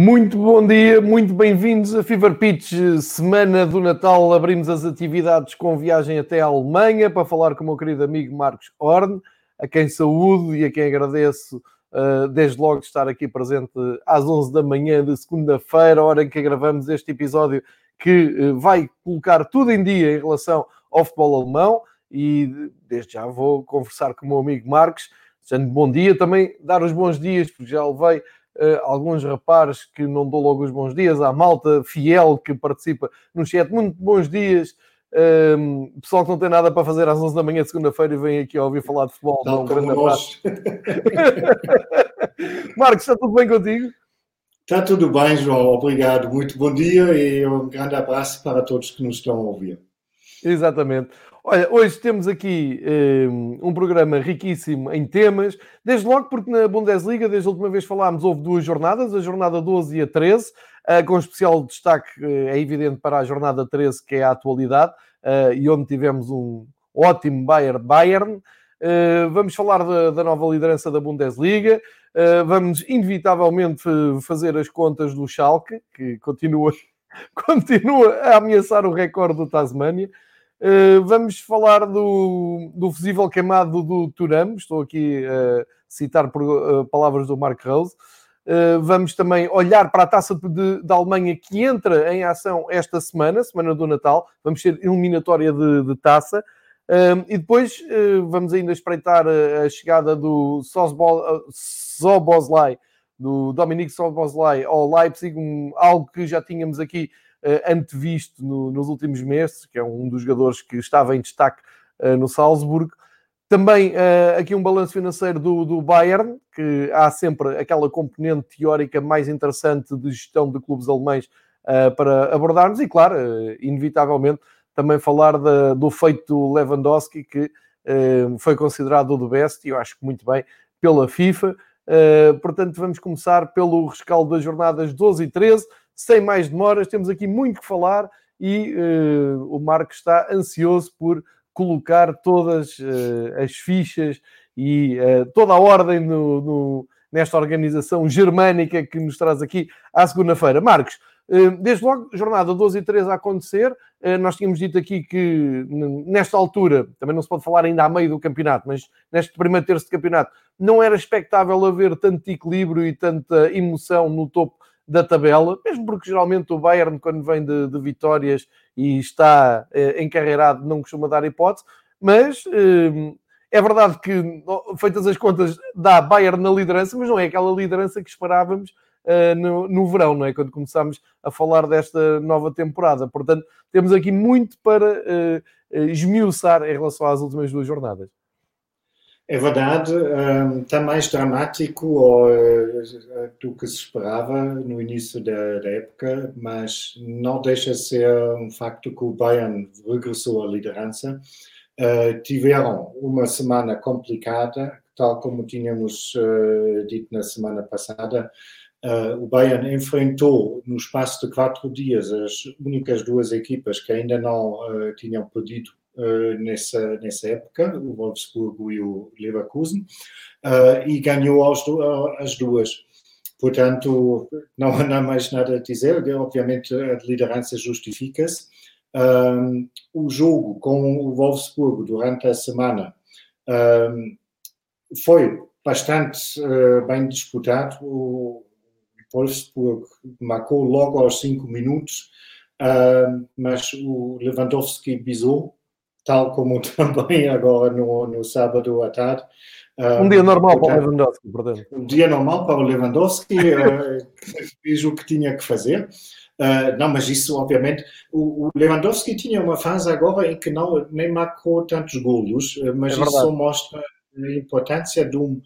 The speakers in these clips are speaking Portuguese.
Muito bom dia, muito bem-vindos a Fever Pitch, semana do Natal. Abrimos as atividades com viagem até a Alemanha para falar com o meu querido amigo Marcos Horn, a quem saúdo e a quem agradeço uh, desde logo estar aqui presente às 11 da manhã de segunda-feira, hora em que gravamos este episódio que uh, vai colocar tudo em dia em relação ao futebol alemão. E desde já vou conversar com o meu amigo Marcos. Sendo bom dia, também dar os bons dias, porque já levei uh, alguns rapazes que não dou logo os bons dias, à malta fiel que participa no chat. Muito bons dias. Um, ehm, pessoal que não tem nada para fazer às 11 da manhã de segunda-feira e vem aqui a ouvir falar de futebol. Não, um grande abraço. Marcos, está tudo bem contigo? Está tudo bem, João. Obrigado. Muito bom dia e um grande abraço para todos que nos estão a ouvir. Exatamente. Olha, hoje temos aqui um, um, programa riquíssimo em temas, desde logo porque na Bundesliga, desde a última vez falámos, houve duas jornadas, a jornada 12 e a 13, uh, com especial destaque, uh, é evidente, para a jornada 13, que é a atualidade, uh, e onde tivemos um ótimo Bayern-Bayern. vamos falar da, da, nova liderança da Bundesliga, vamos inevitavelmente fazer as contas do Schalke, que continua, continua a ameaçar o recorde do Tasmania. Uh, vamos falar do, do fusível queimado do Turam. Estou aqui a citar por uh, palavras do Mark Rose. Uh, vamos também olhar para a taça de, da Alemanha que entra em ação esta semana, semana do Natal. Vamos ser eliminatória de, de taça. e depois vamos ainda espreitar a, chegada do Soboslai, do Dominique Soboslai ao Leipzig, um, algo que já tínhamos aqui uh, antevisto no, nos últimos meses, que é um dos jogadores que estava em destaque uh, no Salzburgo. Também uh, aqui um balanço financeiro do, do Bayern, que há sempre aquela componente teórica mais interessante de gestão de clubes alemães para abordarmos, e claro, inevitavelmente, também falar do feito Lewandowski, que foi considerado o do best, e eu acho que muito bem, pela FIFA. portanto, vamos começar pelo rescaldo das jornadas 12 e 13 sem mais demoras, temos aqui muito que falar e uh, o Marco está ansioso por colocar todas uh, as fichas e uh, toda a ordem no, no, nesta organização germânica que nos traz aqui à segunda-feira. Marcos, desde logo, jornada 12 e 13 a acontecer, nós tínhamos dito aqui que nesta altura, também não se pode falar ainda a meio do campeonato, mas neste primeiro terço de campeonato, não era expectável haver tanto equilíbrio e tanta emoção no topo da tabela, mesmo porque geralmente o Bayern, quando vem de, de vitórias e está eh, encarreirado, não costuma dar hipótese, mas eh, é verdade que, feitas as contas, dá Bayern na liderança, mas não é aquela liderança que esperávamos eh, no, no verão, não é? Quando começámos a falar desta nova temporada. Portanto, temos aqui muito para eh, eh esmiuçar em relação às últimas duas jornadas. É verdade, está mais dramático ou, uh, do que se esperava no início da, época, mas não deixa de ser um facto que o Bayern regressou à liderança. Uh, tiveram uma semana complicada, tal como tínhamos dito na semana passada. o Bayern enfrentou, no espaço de quatro dias, as únicas duas equipas que ainda não tinham perdido uh, nessa, nessa época, o Wolfsburgo e o Leverkusen, uh, e ganhou aos, as duas. Portanto, não há mais nada a dizer. Obviamente, a liderança justifica-se. Um, o jogo com o Wolfsburgo durante a semana um, foi bastante uh, bem disputado. O Wolfsburg marcou logo aos 5 minutos, uh, mas o Lewandowski bisou tal como também agora no, no sábado à tarde. Um, dia normal portanto, para o Lewandowski, portanto. Um dia normal para o Lewandowski, uh, fez o que tinha que fazer. Uh, não, mas isso, obviamente, o, Lewandowski tinha uma fase agora em que não nem marcou tantos golos, mas é isso só mostra a importância de um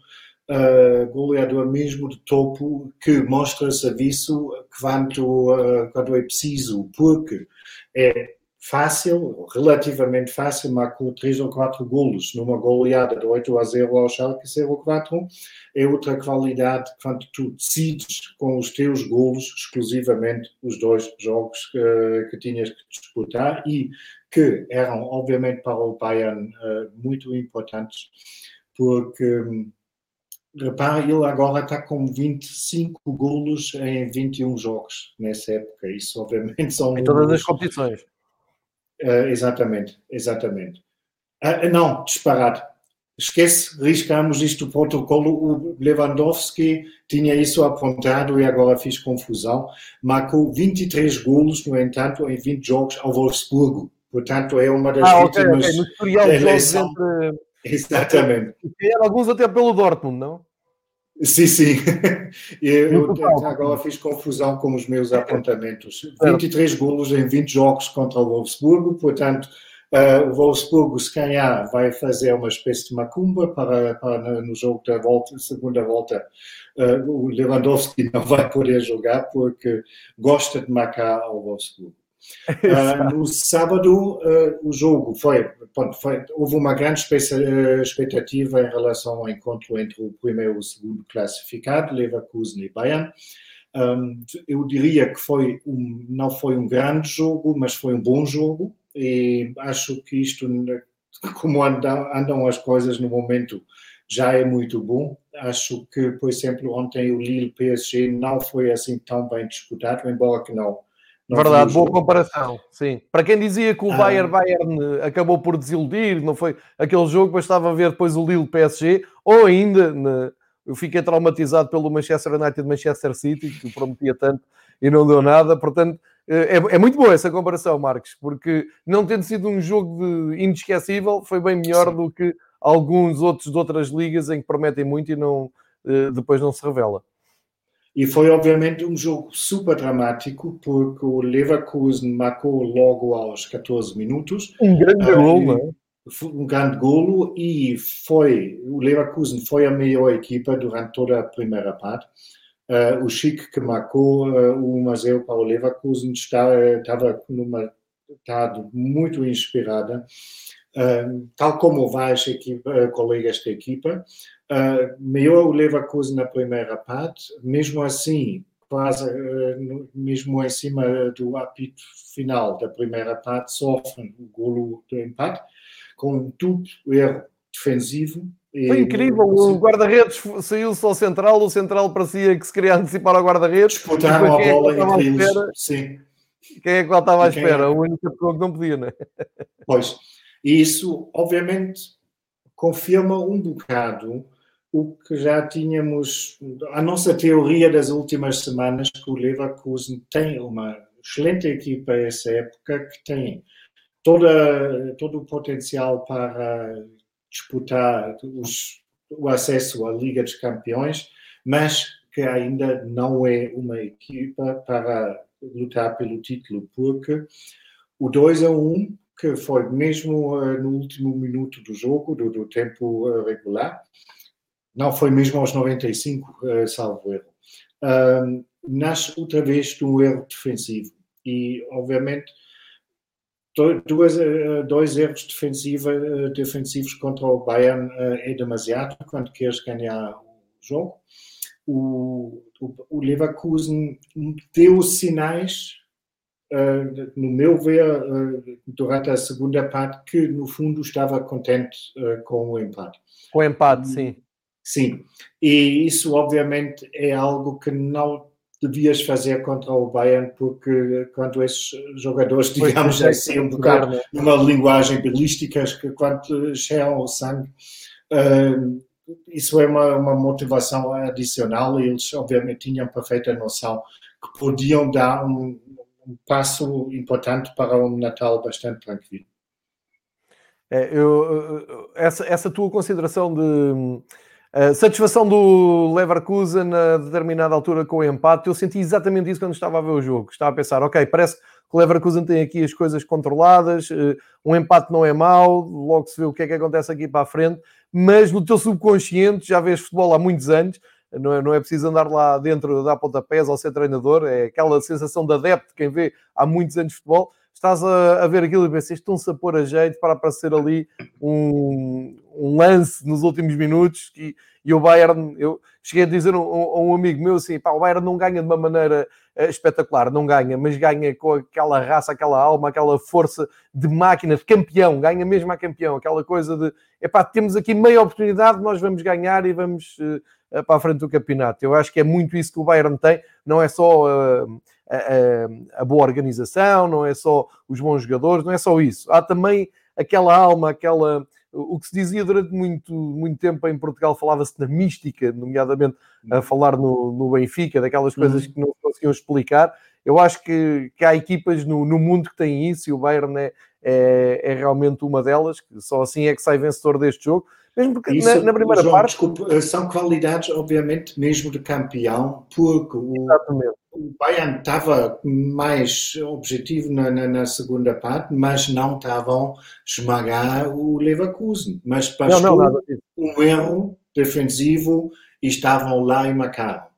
uh, goleador mesmo de topo que mostra serviço quando, uh, quando é preciso, porque é fácil, relativamente fácil, marcou 3 ou 4 golos numa goleada de 8 a 0 ao Schalke 04. É outra qualidade quando tu decides com os teus golos exclusivamente os dois jogos que, que tinhas que disputar e que eram, obviamente, para o Bayern uh, muito importantes, porque repara, ele agora está com 25 golos em 21 jogos nessa época. Isso, obviamente, são. Em todas as competições. Uh, exatamente, exatamente. Uh, não, disparado. Esquece, riscamos isto do protocolo. O Lewandowski tinha isso apontado e agora fiz confusão. Marcou 23 golos, no entanto, em 20 jogos ao Wolfsburgo. Portanto, é uma das ah, vítimas okay, okay. No historial de jogos entre Exatamente. E alguns até pelo Dortmund, não? Sim, sim. Eu, agora fiz confusão com os meus apontamentos. 23 golos em 20 jogos contra o Wolfsburgo, portanto, uh, o Wolfsburgo, se ganhar, vai fazer uma espécie de macumba para, para no jogo da volta, segunda volta. Uh, o Lewandowski não vai poder jogar porque gosta de marcar ao Wolfsburgo. Uh, no sábado, uh, o jogo foi, pronto, foi, Houve uma grande ah, expectativa em relação ao encontro entre o primeiro e o segundo classificado, Leverkusen e Bayern. Um, eu diria que foi um, não foi um grande jogo, mas foi um bom jogo. E acho que isto, como andam, andam as coisas no momento, já é muito bom. Acho que, por exemplo, ontem o Lille PSG não foi assim tão bem disputado, embora que não Verdade, boa comparação. Sim. Para quem dizia que o ah. Bayern Bayern acabou por desiludir, não foi aquele jogo, bastava ver depois o Lille PSG, ou ainda eu fiquei traumatizado pelo Manchester United Manchester City, que prometia tanto e não deu nada. Portanto, eh, é, é muito boa essa comparação, Marcos, porque não tendo sido um jogo inesquecível, foi bem melhor Sim. do que alguns outros de outras ligas em que prometem muito e não, eh, depois não se revela. E foi, obviamente, um jogo super dramático, porque o Leverkusen marcou logo aos 14 minutos. Um grande uh, gol, não é? Um grande golo e foi, o Leverkusen foi a melhor equipa durante toda a primeira parte. Uh, o Chic que marcou uh, o 1 para o Leverkusen estava, estava numa estado muito inspirada, tal como vários equipa, colegas da equipa. Uh, melhor o Leverkusen na primeira parte, mesmo assim, quase uh, mesmo em cima do apito final da primeira parte, sofrem o golo do empate, com tudo erro defensivo. Foi incrível, o guarda-redes saiu-se ao central, o central parecia que se queria antecipar ao guarda-redes. Disputaram a é bola entre eles, sim. Quem é que lá estava à espera? O único pessoa que não podia, não é? Pois, e isso, obviamente, confirma um bocado o que já tínhamos, a nossa teoria das últimas semanas, que o Leverkusen tem uma excelente equipa essa época, que tem toda, todo o potencial para disputar os, o acesso à Liga dos Campeões, mas que ainda não é uma equipa para lutar pelo título, porque o 2 a 1, que foi mesmo uh, no último minuto do jogo, do, do tempo uh, regular, não foi mesmo aos 95, uh, salvo erro. Uh, nasce outra vez de um erro defensivo e, obviamente, dois, dois erros defensiva, defensivos contra o Bayern é demasiado quando queres ganhar o jogo. O, o, o Leverkusen deu sinais, no meu ver, durante a segunda parte, que no fundo estava contente com o empate. Com o empate, sim. Sim, e isso obviamente é algo que não devias fazer contra o Bayern, porque quando esses jogadores, digamos pois, assim, um bocado numa linguagem belística, que quando cheiram o sangue, uh, isso é uma, uma motivação adicional e eles obviamente tinham perfeita noção que podiam dar um, um passo importante para um Natal bastante tranquilo. É, eu, essa, essa tua consideração de Uh, satisfação do Leverkusen a determinada altura com o empate. Eu senti exatamente isso quando estava a ver o jogo. Estava a pensar, ok, parece que o Leverkusen tem aqui as coisas controladas, uh, um empate não é mau, logo se vê o que é que acontece aqui para a frente, mas no teu subconsciente já vês futebol há muitos anos, não é, não é preciso andar lá dentro da pontapés ou ser treinador, é aquela sensação de adepto, quem vê há muitos anos de futebol, estás a, a ver aquilo e pensas, estão-se a pôr a jeito para aparecer ali um, um lance nos últimos minutos e, e o Bayern, eu cheguei a dizer a um, um, amigo meu assim, pá, o Bayern não ganha de uma maneira espetacular, não ganha, mas ganha com aquela raça, aquela alma, aquela força de máquina, de campeão, ganha mesmo a campeão, aquela coisa de, epá, temos aqui meia oportunidade, nós vamos ganhar e vamos uh, para a frente do campeonato. Eu acho que é muito isso que o Bayern tem, não é só uh, a, a boa organização, não é só os bons jogadores, não é só isso. Há também aquela alma, aquela o que se dizia durante muito, muito tempo em Portugal, falava-se na mística, nomeadamente a falar no, no Benfica, daquelas coisas uhum. que não conseguiam explicar. Eu acho que, que há equipas no, no mundo que têm isso e o Bayern é, é, é, realmente uma delas, que só assim é que sai vencedor deste jogo. Mesmo porque isso, na, na, primeira João, parte. Desculpe, são qualidades, obviamente, mesmo de campeão, porque o, o Bayern estava mais objetivo na, na, na, segunda parte, mas não estavam esmagar o Leverkusen. Mas bastou não, não, um erro defensivo e estavam lá e marcaram.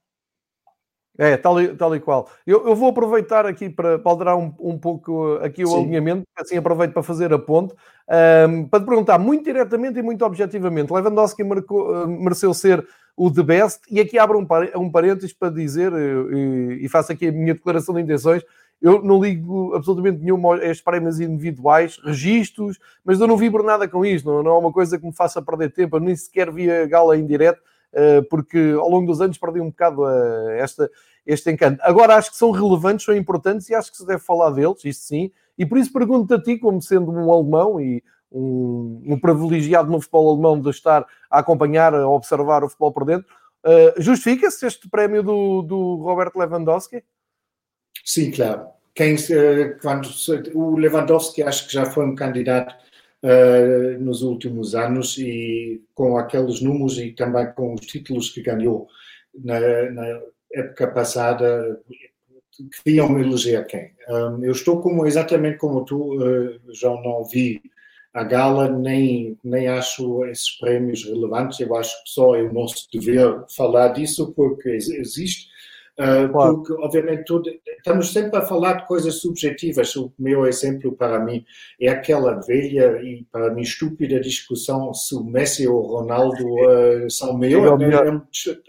É, tal e, tal e qual. Eu, eu vou aproveitar aqui para, alterar um, um pouco aqui o Sim. alinhamento, assim aproveito para fazer a ponte, um, para te perguntar muito diretamente e muito objetivamente. Lewandowski marcou, uh, mereceu ser o The Best, e aqui abro um, um parênteses para dizer, uh, e, e faço aqui a minha declaração de intenções, eu não ligo absolutamente nenhum a estes prémios individuais, registros, mas eu não vibro nada com isto, não, não é uma coisa que me faça perder tempo, eu nem sequer vi a gala em direto, eh, porque ao longo dos anos perdi um bocado eh, esta, este encanto. Agora acho que são relevantes, são importantes e acho que se deve falar deles, isso sim, e por isso pergunto a ti, como sendo um alemão e um, um, privilegiado no futebol alemão de estar a acompanhar, a observar o futebol por dentro, uh, justifica-se este prémio do, do Roberto Lewandowski? Sim, claro. Quem, quando, o Lewandowski acho que já foi um candidato uh, nos últimos anos e com aqueles números e também com os títulos que ganhou na, na época passada, queriam eleger quem? Um, eu estou como, exatamente como tu, uh, João, não vi a gala, nem, nem acho esses prémios relevantes, eu acho que só é o nosso dever falar disso, porque existe claro. Porque, obviamente, tudo, estamos sempre a falar de coisas subjetivas. O meu exemplo, para mim, é aquela velha e, para mim, estúpida discussão se o Messi ou o Ronaldo uh, são melhores.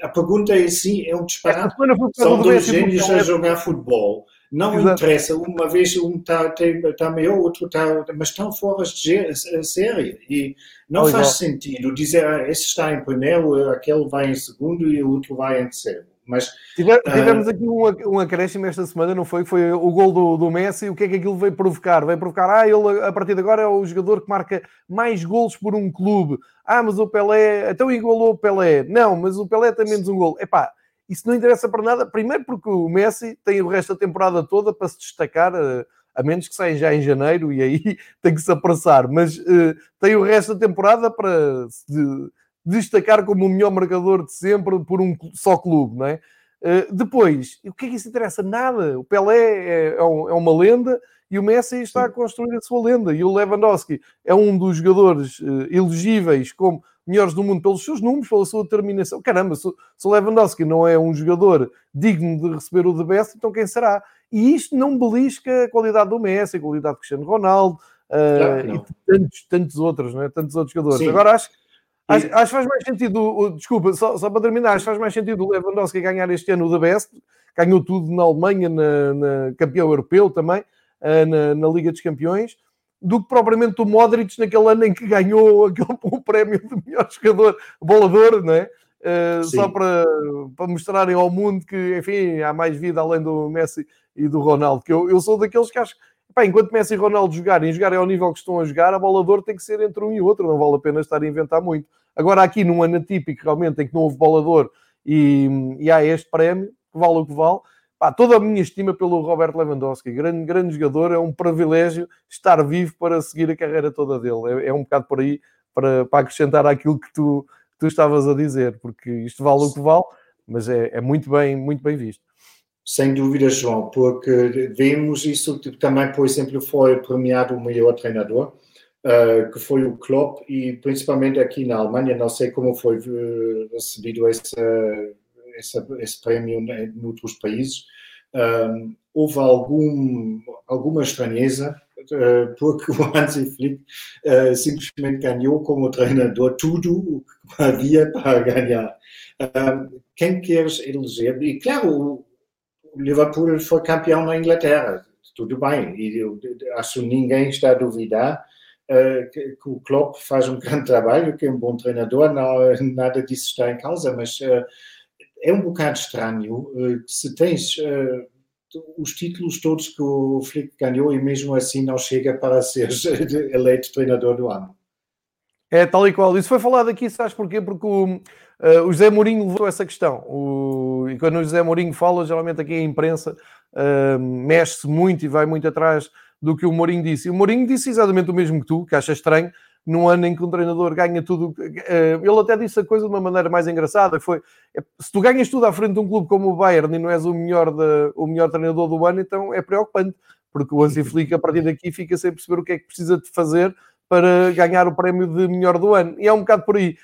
É a pergunta é sim, é um disparate. São dois gênios a jogar futebol. Não Exato. interessa, uma vez um está tá melhor, outro está. Mas estão fora de série. E não faz sentido dizer ah, esse está em primeiro, aquele vai em segundo e o outro vai em terceiro. Mas, tivemos uh... aqui um, um acréscimo esta semana, não foi? Foi o gol do, do Messi. O que é que aquilo veio provocar? Veio provocar, ah, ele a partir de agora é o jogador que marca mais golos por um clube. Ah, mas o Pelé, então igualou o Pelé. Não, mas o Pelé tem menos um gol. Epá, isso não interessa para nada. Primeiro porque o Messi tem o resto da temporada toda para se destacar, eh, a menos que saia já em janeiro e aí tem que se apressar. Mas uh, tem o resto da temporada para se destacar como o melhor marcador de sempre por um só clube, não é? Uh, depois, o que é que isso interessa? Nada. O Pelé é, é, um, é, uma lenda e o Messi está a construir a sua lenda. E o Lewandowski é um dos jogadores uh, elegíveis como melhores do mundo pelos seus números, pela sua determinação. Caramba, se, se o Lewandowski não é um jogador digno de receber o de best, então quem será? E isto não belisca a qualidade do Messi, a qualidade do Cristiano Ronaldo uh, e tantos, tantos outros, não é? tantos outros jogadores. Sim. Agora acho que Acho, acho que faz mais sentido, desculpa, só, só, para terminar, acho que faz mais sentido o Lewandowski ganhar este ano o da Best, ganhou tudo na Alemanha, na, na campeão europeu também, eh, na, na, Liga dos Campeões, do que propriamente o Modric naquele ano em que ganhou aquele, o prémio de melhor jogador, bolador, não é? Uh, só para, para mostrarem ao mundo que, enfim, há mais vida além do Messi e do Ronaldo. Que eu, eu sou daqueles que acho Pá, enquanto Messi e Ronaldo jogarem jogarem ao nível que estão a jogar, a bola de ouro tem que ser entre um e outro, não vale a pena estar a inventar muito. Agora, aqui num ano atípico, realmente, em que não houve bola de ouro e, e há este prémio, que vale o que vale, pá, toda a minha estima pelo Roberto Lewandowski, grande, grande jogador, é um privilégio estar vivo para seguir a carreira toda dele. É, é um bocado por aí para, para acrescentar aquilo que tu, tu estavas a dizer, porque isto vale o que vale, mas é, é muito, bem, muito bem visto. Sem dúvida, João, porque vemos isso também, por exemplo, foi premiado o melhor treinador, uh, que foi o Klopp, e principalmente aqui na Alemanha, não sei como foi uh, recebido esse, esse, esse prémio em outros países, um, houve algum, alguma estranheza uh, porque o Hansi Flick uh, simplesmente ganhou como treinador tudo o que havia para ganhar. Uh, quem queres eleger? E claro, Liverpool foi campeão na Inglaterra, tudo bem, e eu acho que ninguém está a duvidar que, que, o Klopp faz um grande trabalho, que é um bom treinador, não, nada disso está em causa, mas é um bocado estranho se tens os títulos todos que o Flick ganhou e mesmo assim não chega para ser eleito treinador do ano. É tal e qual. Isso foi falado aqui, sabes porquê? Porque o, uh, o José Mourinho levou essa questão. O, e quando o José Mourinho fala, geralmente aqui a imprensa uh, mexe-se muito e vai muito atrás do que o Mourinho disse. E o Mourinho disse exatamente o mesmo que tu, que acha estranho, num ano em que um treinador ganha tudo. Eh, ele até disse a coisa de uma maneira mais engraçada: foi é, se tu ganhas tudo à frente de um clube como o Bayern e não és o melhor, de, o melhor treinador do ano, então é preocupante, porque o Hansi Flick a partir daqui fica sem perceber o que é que precisa de fazer para ganhar o prémio de melhor do ano. E é um bocado por aí.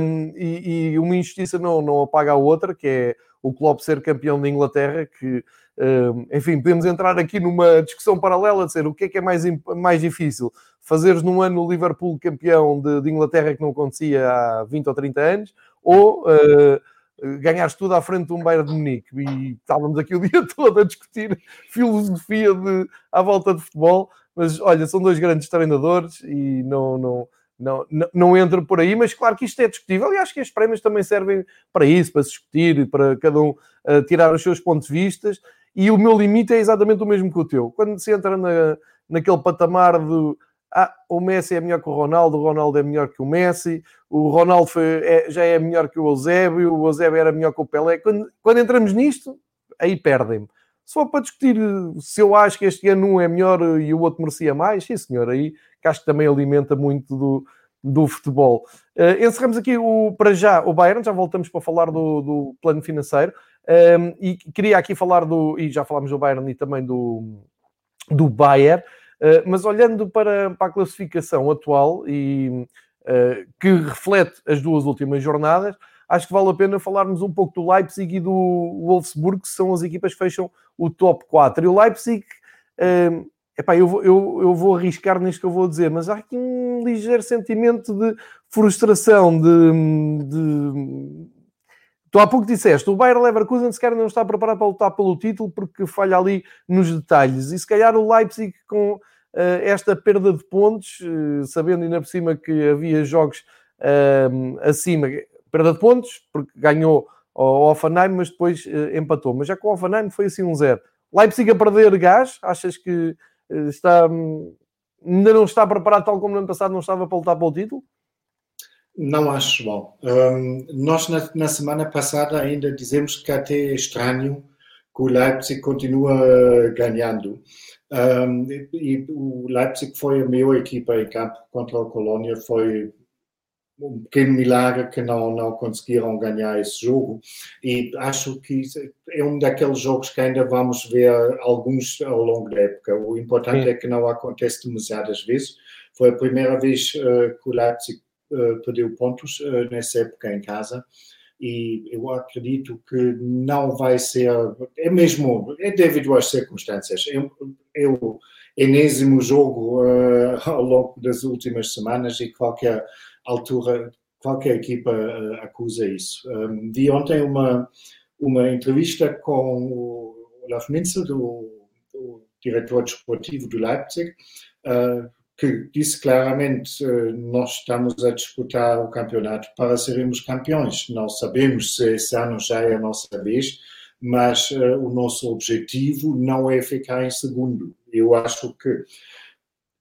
Um, e, e, uma injustiça não, não apaga a outra, que é o Klopp ser campeão da Inglaterra, que, um, enfim, podemos entrar aqui numa discussão paralela de ser o que é que é mais, mais difícil, fazeres num ano o Liverpool campeão de, de, Inglaterra que não acontecia há 20 ou 30 anos, ou uh, ganhares tudo à frente de um Bayern de Munique. E estávamos aqui o dia todo a discutir filosofia de, à volta de futebol, mas olha, são dois grandes treinadores e não, não, não, não, não entra por aí, mas claro que isto é discutível e acho que as prémios também servem para isso, para se discutir, para cada um uh, tirar os seus pontos de vista. E o meu limite é exatamente o mesmo que o teu. Quando se entra na, naquele patamar do ah, o Messi é melhor que o Ronaldo, o Ronaldo é melhor que o Messi, o Ronaldo foi, é, já é melhor que o Eusébio, o Eusébio era melhor que o Pelé. Quando, quando entramos nisto, aí perdem-me. For para discutir se eu acho que este ano um é melhor e o outro merecia mais, sim senhor, aí que acho que também alimenta muito do, do futebol. Uh, encerramos aqui o, para já o Bayern, já voltamos para falar do, do plano financeiro. Um, ehm, e queria aqui falar do, e já falámos do Bayern e também do, do Bayern. Eh, mas olhando para, para, a classificação atual e uh, que reflete as duas últimas jornadas, acho que vale a pena falarmos um pouco do Leipzig e do Wolfsburg, que são as equipas que fecham o top 4. E o Leipzig, uh, epá, eu, vou, eu, eu vou arriscar nisto que eu vou dizer, mas há aqui um ligeiro sentimento de frustração, de, de Tu há pouco disseste, o Bayer Leverkusen sequer não está preparado para lutar pelo título porque falha ali nos detalhes. E se calhar o Leipzig com uh, esta perda de pontos, uh, sabendo ainda por cima que havia jogos uh, acima, perda de pontos, porque ganhou ao Offenheim, mas depois empatou. Mas já com o Offenheim foi assim um zero. Leipzig a perder gás, achas que está, um, ainda não está preparado tal como no ano passado não estava para lutar pelo título? Não acho bom. Um, nós, na, na, semana passada, ainda dizemos que até é estranho que o Leipzig continua ganhando. Um, e o Leipzig foi a melhor equipa em campo contra a Colônia. Foi um pequeno milagre que não, não conseguiram ganhar esse jogo. E acho que é um daqueles jogos que ainda vamos ver alguns ao longo da época. O importante Sim. é que não acontece demasiadas vezes. Foi a primeira vez uh, que o Leipzig eh, perdeu pontos uh, nessa época em casa e eu acredito que não vai ser, é mesmo, é devido às circunstâncias. É, é o enésimo jogo uh, ao longo das últimas semanas e qualquer altura, qualquer equipa uh, acusa isso. Um, vi ontem uma, uma entrevista com o Olaf Minzer, do, do diretor desportivo do Leipzig, uh, que disse claramente eh, nós estamos a disputar o campeonato para sermos campeões. Não sabemos se esse ano já é a nossa vez, mas uh, o nosso objetivo não é ficar em segundo. Eu acho que,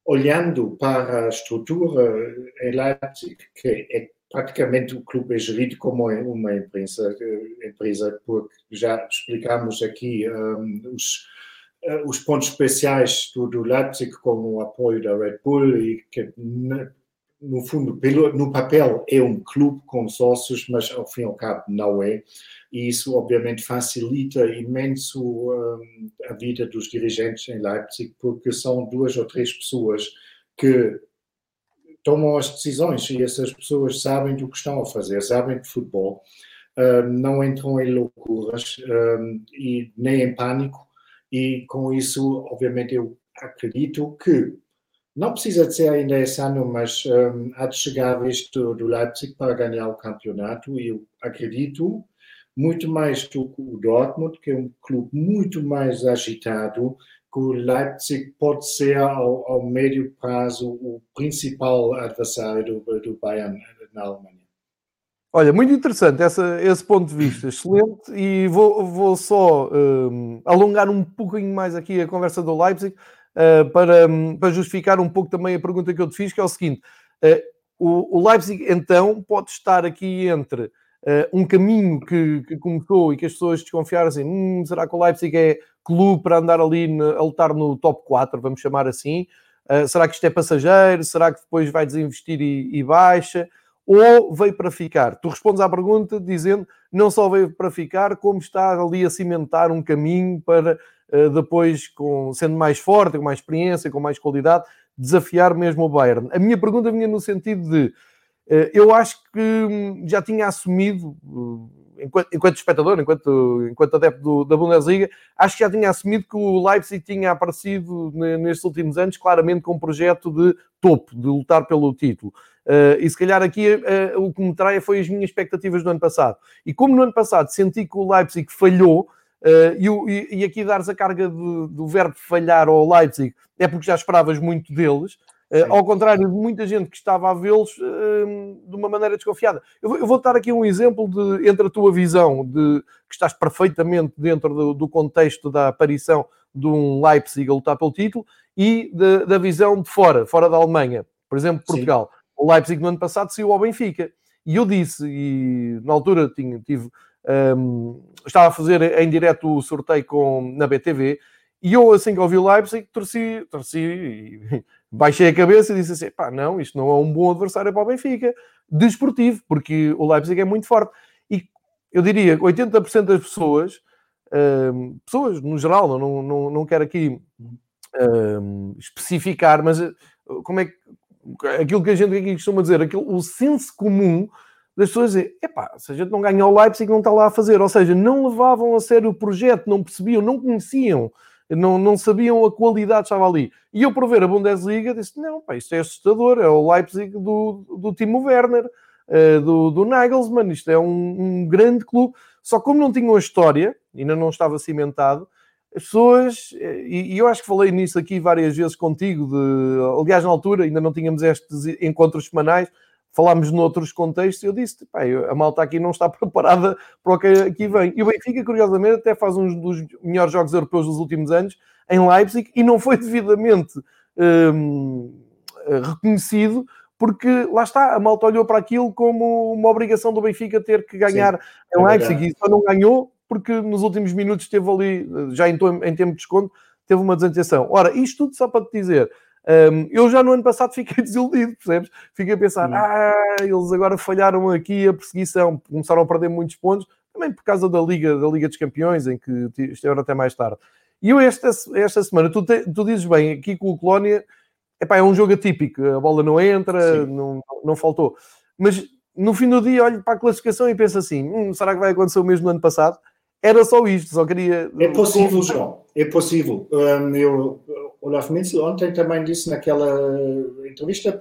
olhando para a estrutura em Leipzig, que é praticamente o clube é gerido como uma empresa, eh, empresa porque já explicamos aqui um, os uh, os pontos especiais do, do Leipzig com o apoio da Red Bull e que no fundo, pelo, no papel é um clube com sócios, mas ao fim e ao cabo não é. E isso, obviamente, facilita imenso um, a vida dos dirigentes em Leipzig, porque são duas ou três pessoas que tomam as decisões e essas pessoas sabem do que estão a fazer, sabem de futebol, um, não entram em loucuras um, e nem em pânico e com isso, obviamente, eu acredito que não precisa ser ainda esse ano, mas um, há de chegar vez do, Leipzig para ganhar o campeonato e eu acredito muito mais do que o Dortmund, que é um clube muito mais agitado, que o Leipzig pode ser ao, ao médio prazo o principal adversário do, do Bayern na Alemanha. Olha, muito interessante essa, esse ponto de vista, excelente. E vou, vou só um, alongar um pouquinho mais aqui a conversa do Leipzig para, um, para justificar um pouco também a pergunta que eu te fiz, que é o seguinte: uh, o, o, Leipzig então pode estar aqui entre uh, um caminho que, que, começou e que as pessoas desconfiaram assim: hum, será que o Leipzig é clube para andar ali a lutar no top 4, vamos chamar assim? será que isto é passageiro? Será que depois vai desinvestir e, e baixa? Ou veio para ficar? Tu respondes à pergunta dizendo não só veio para ficar, como está ali a cimentar um caminho para uh, depois, com, sendo mais forte, com mais experiência, com mais qualidade, desafiar mesmo o Bayern. A minha pergunta vinha no sentido de uh, eu acho que hum, já tinha assumido. Uh, enquanto, enquanto espectador, enquanto, enquanto adepto do, da Bundesliga, acho que já tinha assumido que o Leipzig tinha aparecido nestes últimos anos claramente com um projeto de topo, de lutar pelo título. Uh, e se calhar aqui uh, o que me trai foi as minhas expectativas do ano passado. E como no ano passado senti que o Leipzig falhou, uh, e, e, aqui dares a carga de, do verbo falhar ao Leipzig é porque já esperavas muito deles, ao contrário de muita gente que estava a vê-los de uma maneira desconfiada. Eu vou, eu vou, dar aqui um exemplo de, entre a tua visão, de que estás perfeitamente dentro do, do contexto da aparição de um Leipzig a lutar pelo título, e de, da visão de fora, fora da Alemanha, por exemplo, Portugal. Sim o Leipzig no ano passado saiu ao Benfica. E eu disse, e na altura tinha, tive, um, estava a fazer em direto o sorteio com, na BTV, e eu, assim que ouvi o Leipzig, torci, torci e baixei a cabeça e disse assim: pá, não, isto não é um bom adversário para o Benfica, desportivo, porque o Leipzig é muito forte. E eu diria que 80% das pessoas, um, pessoas no geral, não, não, não quero aqui um, especificar, mas uh, como é que aquilo que a gente aqui costuma dizer, aquilo, o senso comum das pessoas é, epá, se a gente não ganha o Leipzig, não está lá a fazer. Ou seja, não levavam a sério o projeto, não percebiam, não conheciam, não, não sabiam a qualidade que estava ali. E eu, por ver a Bundesliga, disse, não, pá, isto é assustador, é o Leipzig do, do Timo Werner, uh, do, do Nagelsmann, isto é um, um grande clube. Só como não tinham a história, ainda não estava cimentado, as pessoas, e, eu acho que falei nisso aqui várias vezes contigo, de, aliás, na altura ainda não tínhamos estes encontros semanais, falámos noutros contextos, eu disse, a malta aqui não está preparada para o que aqui vem. E o Benfica, curiosamente, até faz um dos melhores jogos europeus dos últimos anos, em Leipzig, e não foi devidamente hum, reconhecido, porque lá está, a malta olhou para aquilo como uma obrigação do Benfica ter que ganhar Sim, em Leipzig, é e só não ganhou porque nos últimos minutos teve ali, já em, em tempo de desconto, teve uma desatenção. Ora, isto tudo só para te dizer, um, eu já no ano passado fiquei desiludido, percebes? Fiquei a pensar, Sim. ah, eles agora falharam aqui a perseguição, começaram a perder muitos pontos, também por causa da Liga, da Liga dos Campeões, em que estiveram até mais tarde. E eu esta, esta semana, tu, te, tu dizes bem, aqui com o Colónia, epá, é um jogo atípico, a bola não entra, não, não faltou. Mas no fim do dia olho para a classificação e penso assim, hum, será que vai acontecer o mesmo no ano passado? Era só isto, só queria. É possível, João, é possível. Um, eu, Olaf Menzel ontem também disse naquela entrevista,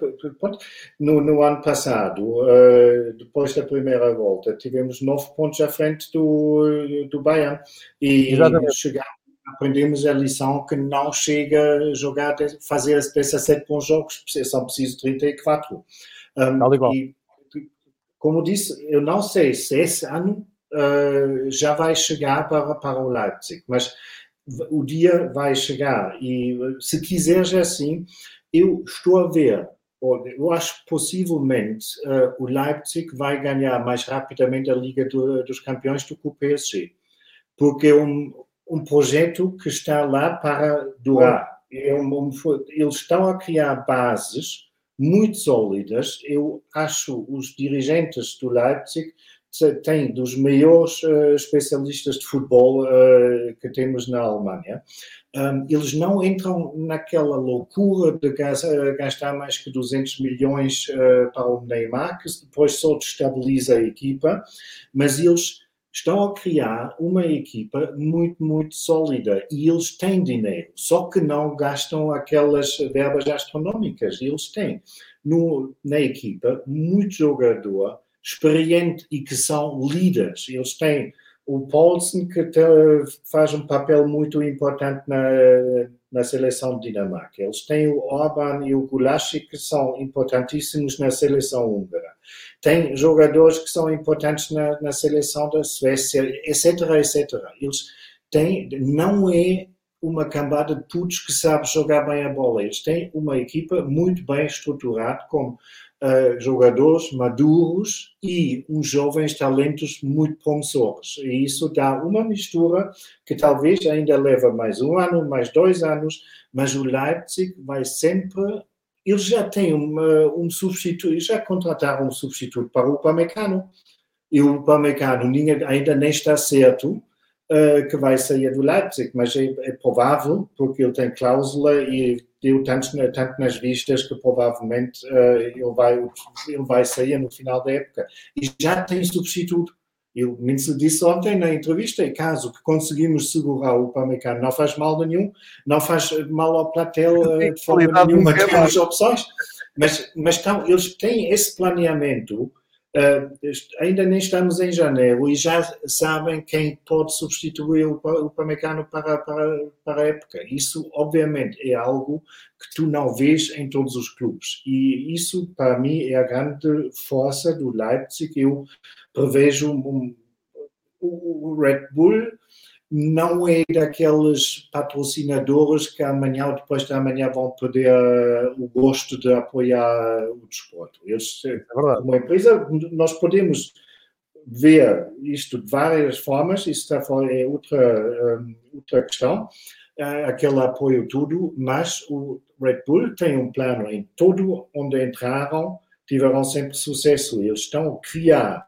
no, no ano passado, uh, depois da primeira volta, tivemos nove pontos à frente do, do Bayern. E chegamos, aprendemos a lição que não chega a jogar, fazer 17 bons jogos, são precisos 34. Um, e, como disse, eu não sei se esse ano uh, já vai chegar para, para o Leipzig, mas o dia vai chegar e se quiseres assim, eu estou a ver, eu acho que possivelmente uh, o Leipzig vai ganhar mais rapidamente a Liga do, dos Campeões do que o PSG, porque é um, um projeto que está lá para durar. É um, um, eles estão a criar bases muito sólidas. Eu acho os dirigentes do Leipzig tem dos maiores uh, especialistas de futebol uh, que temos na Alemanha. Um, eles não entram naquela loucura de eh, gastar mais que 200 milhões uh, para o Neymar, que depois só destabiliza a equipa, mas eles estão a criar uma equipa muito, muito sólida e eles têm dinheiro, só que não gastam aquelas verbas astronómicas. Eles têm no, na equipa muito jogador experiente e que são líderes. Eles têm o Paulsen, que te, faz um papel muito importante na, na seleção de Dinamarca. Eles têm o Orban e o Gulashi, que são importantíssimos na seleção húngara. Tem jogadores que são importantes na, na seleção da Suécia, etc, etc. Eles têm, não é uma cambada de putos que sabe jogar bem a bola. Eles têm uma equipa muito bem estruturada, com uh, jogadores maduros e uns jovens talentos muito promissores. E isso dá uma mistura que talvez ainda leva mais um ano, mais dois anos, mas o Leipzig vai sempre. Eles já têm um substituto, já contrataram um substituto para o Pamecano. E o Pamecano ainda nem está certo uh, que vai sair do Leipzig, mas é, é, provável, porque ele tem cláusula e deu tanto, tanto nas vistas que provavelmente uh, ele, vai, ele vai sair no final da época. E já tem substituto. Eu me disse ontem na entrevista, é caso que conseguimos segurar o Pamecano, não faz mal nenhum, não faz mal ao platel uh, de forma nenhuma, temos opções, mas, mas então, eles têm esse planeamento ainda nem estamos em janeiro e já sabem quem pode substituir o, o Pamecano para, para, para a época. Isso, obviamente, é algo que tu não vês em todos os clubes. E isso, para mim, é a grande força do Leipzig. Eu prevejo um, um, o Red Bull não é daqueles patrocinadores que amanhã ou depois de amanhã vão perder uh, o gosto de apoiar o desporto. Eles, é como empresa, nós podemos ver isto de várias formas, isso é outra, um, outra questão, uh, aquele apoio tudo, mas o Red Bull tem um plano em todo onde entraram, tiveram sempre sucesso. Eles estão a criar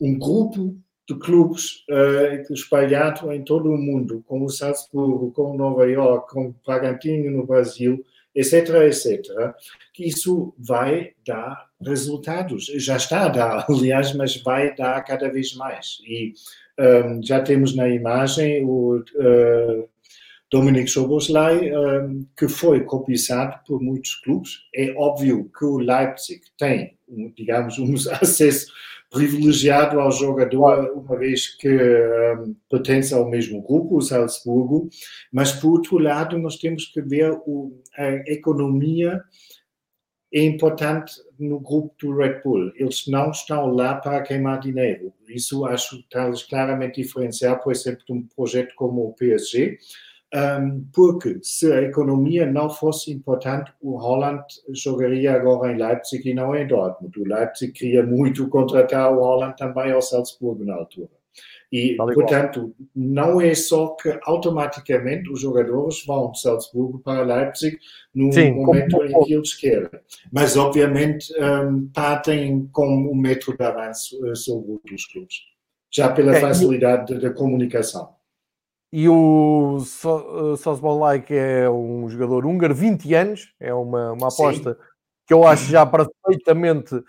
um grupo de clubes uh, espalhados em todo o mundo, como o Salzburgo, como Nova York, como Bragantino no Brasil, etc, etc, que isso vai dar resultados. Já está a dar, aliás, mas vai dar cada vez mais. E um, ehm, já temos na imagem o uh, Dominic Soboslai, um, ehm, que foi cobiçado por muitos clubes. É óbvio que o Leipzig tem, digamos, um acesso privilegiado ao jogador, uma vez que um, pertence ao mesmo grupo, o Salzburgo, mas por outro lado nós temos que ver o, a economia é importante no grupo do Red Bull. Eles não estão lá para queimar dinheiro. Isso acho que está claramente diferenciar, por exemplo, de um projeto como o PSG, porque se a economia não fosse importante, o Holland jogaria agora em Leipzig e não em Dortmund. O Leipzig queria muito contratar o Holland também ao Salzburgo na altura. E, portanto, não é só que automaticamente os jogadores vão de Salzburgo para Leipzig no Sim, momento como... em que eles querem. Mas, obviamente, um, partem com um metro de avanço uh, sobre outros clubes, já pela é, facilidade da comunicação. E o Sosbolai, que é um jogador húngaro, 20 anos, é uma, uma aposta Sim. que eu acho já perfeitamente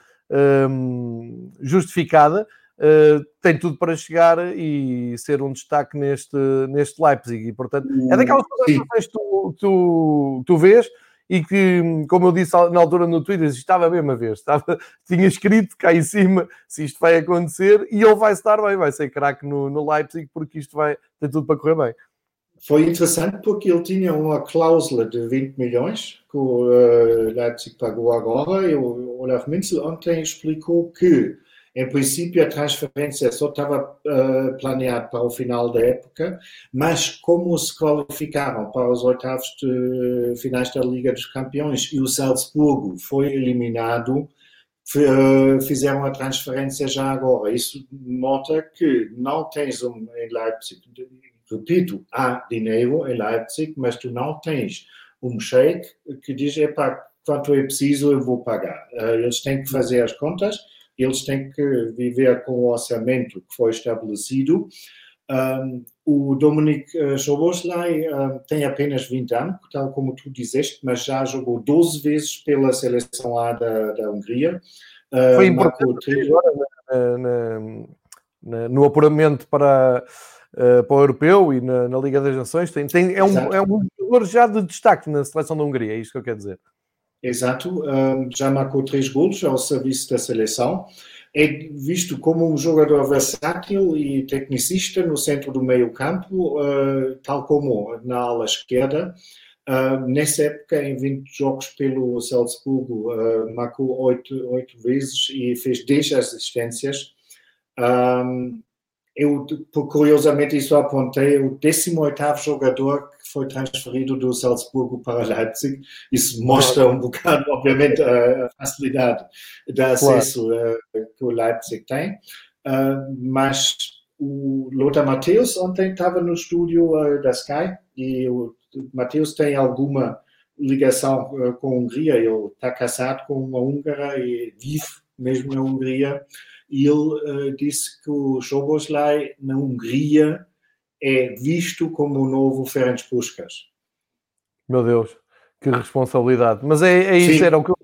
um, justificada. Uh, tem tudo para chegar e ser um destaque neste, neste Leipzig. E, portanto, é daquelas coisas que tu, tu, tu vês e que, como eu disse na altura no Twitter, estava a ver, estava, tinha escrito cá em cima se isto vai acontecer e ele vai estar bem, vai ser craque no, no Leipzig porque isto vai ter tudo para correr bem. Foi interessante porque ele tinha uma cláusula de 20 milhões que o uh, Leipzig pagou agora e o Olaf Minzel ontem explicou que em princípio, a transferência só estava uh, planeada para o final da época, mas como se qualificaram para os oitavos de finais da Liga dos Campeões e o Salzburgo foi eliminado, eh, fizeram a transferência já agora. Isso nota que não tens um em Leipzig, repito, há dinheiro em Leipzig, mas tu não tens um sheik que diz, epá, quanto é preciso eu vou pagar. Uh, eles têm que fazer as contas eles têm que viver com o orçamento que foi estabelecido. Um, o Dominic uh, Soboslai tem apenas 20 anos, tal como tu disseste, mas já jogou 12 vezes pela seleção A da, da Hungria. Uh, foi importante agora na, na, no apuramento para, uh, para o Europeu e na, na, Liga das Nações. Tem, tem, é, um, é um jogador já de destaque na seleção da Hungria, é isto que eu quero dizer. Exato, já marcou três gols ao serviço da seleção. É visto como um jogador versátil e tecnicista no centro do meio campo, uh, tal como na ala esquerda. Nessa época, em 20 jogos pelo Salzburgo, uh, marcou 8, 8 vezes e fez 10 assistências. Eu, curiosamente, isso apontei, o 18º jogador que foi transferido do Salzburgo para Leipzig. Isso mostra um bocado, obviamente, a facilidade de acesso claro. uh, que o Leipzig tem. Uh, mas o Lothar Matthäus ontem estava no estúdio uh, da Sky e o Matthäus tem alguma ligação com a Hungria. Ele está casado com uma húngara e vive mesmo na Hungria e ele uh, disse que o Soboslai na Hungria é visto como o novo Ferenc Puskas. Meu Deus, que responsabilidade. Mas é, é isso, Sim, era o que eu...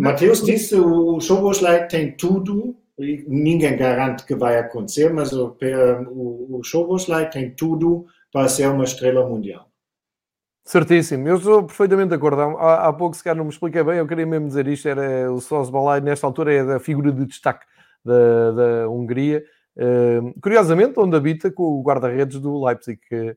Mateus disse, o Soboslai tem tudo, ninguém garante que vai acontecer, mas o, o, o tem tudo para ser uma estrela mundial. Certíssimo, eu estou perfeitamente de acordo. Há, há pouco, se calhar não me expliquei bem, eu queria mesmo dizer isto: era o Sosbalai, nesta altura, é a figura de destaque da, da Hungria. Uh, curiosamente, onde habita com o guarda-redes do Leipzig, que uh,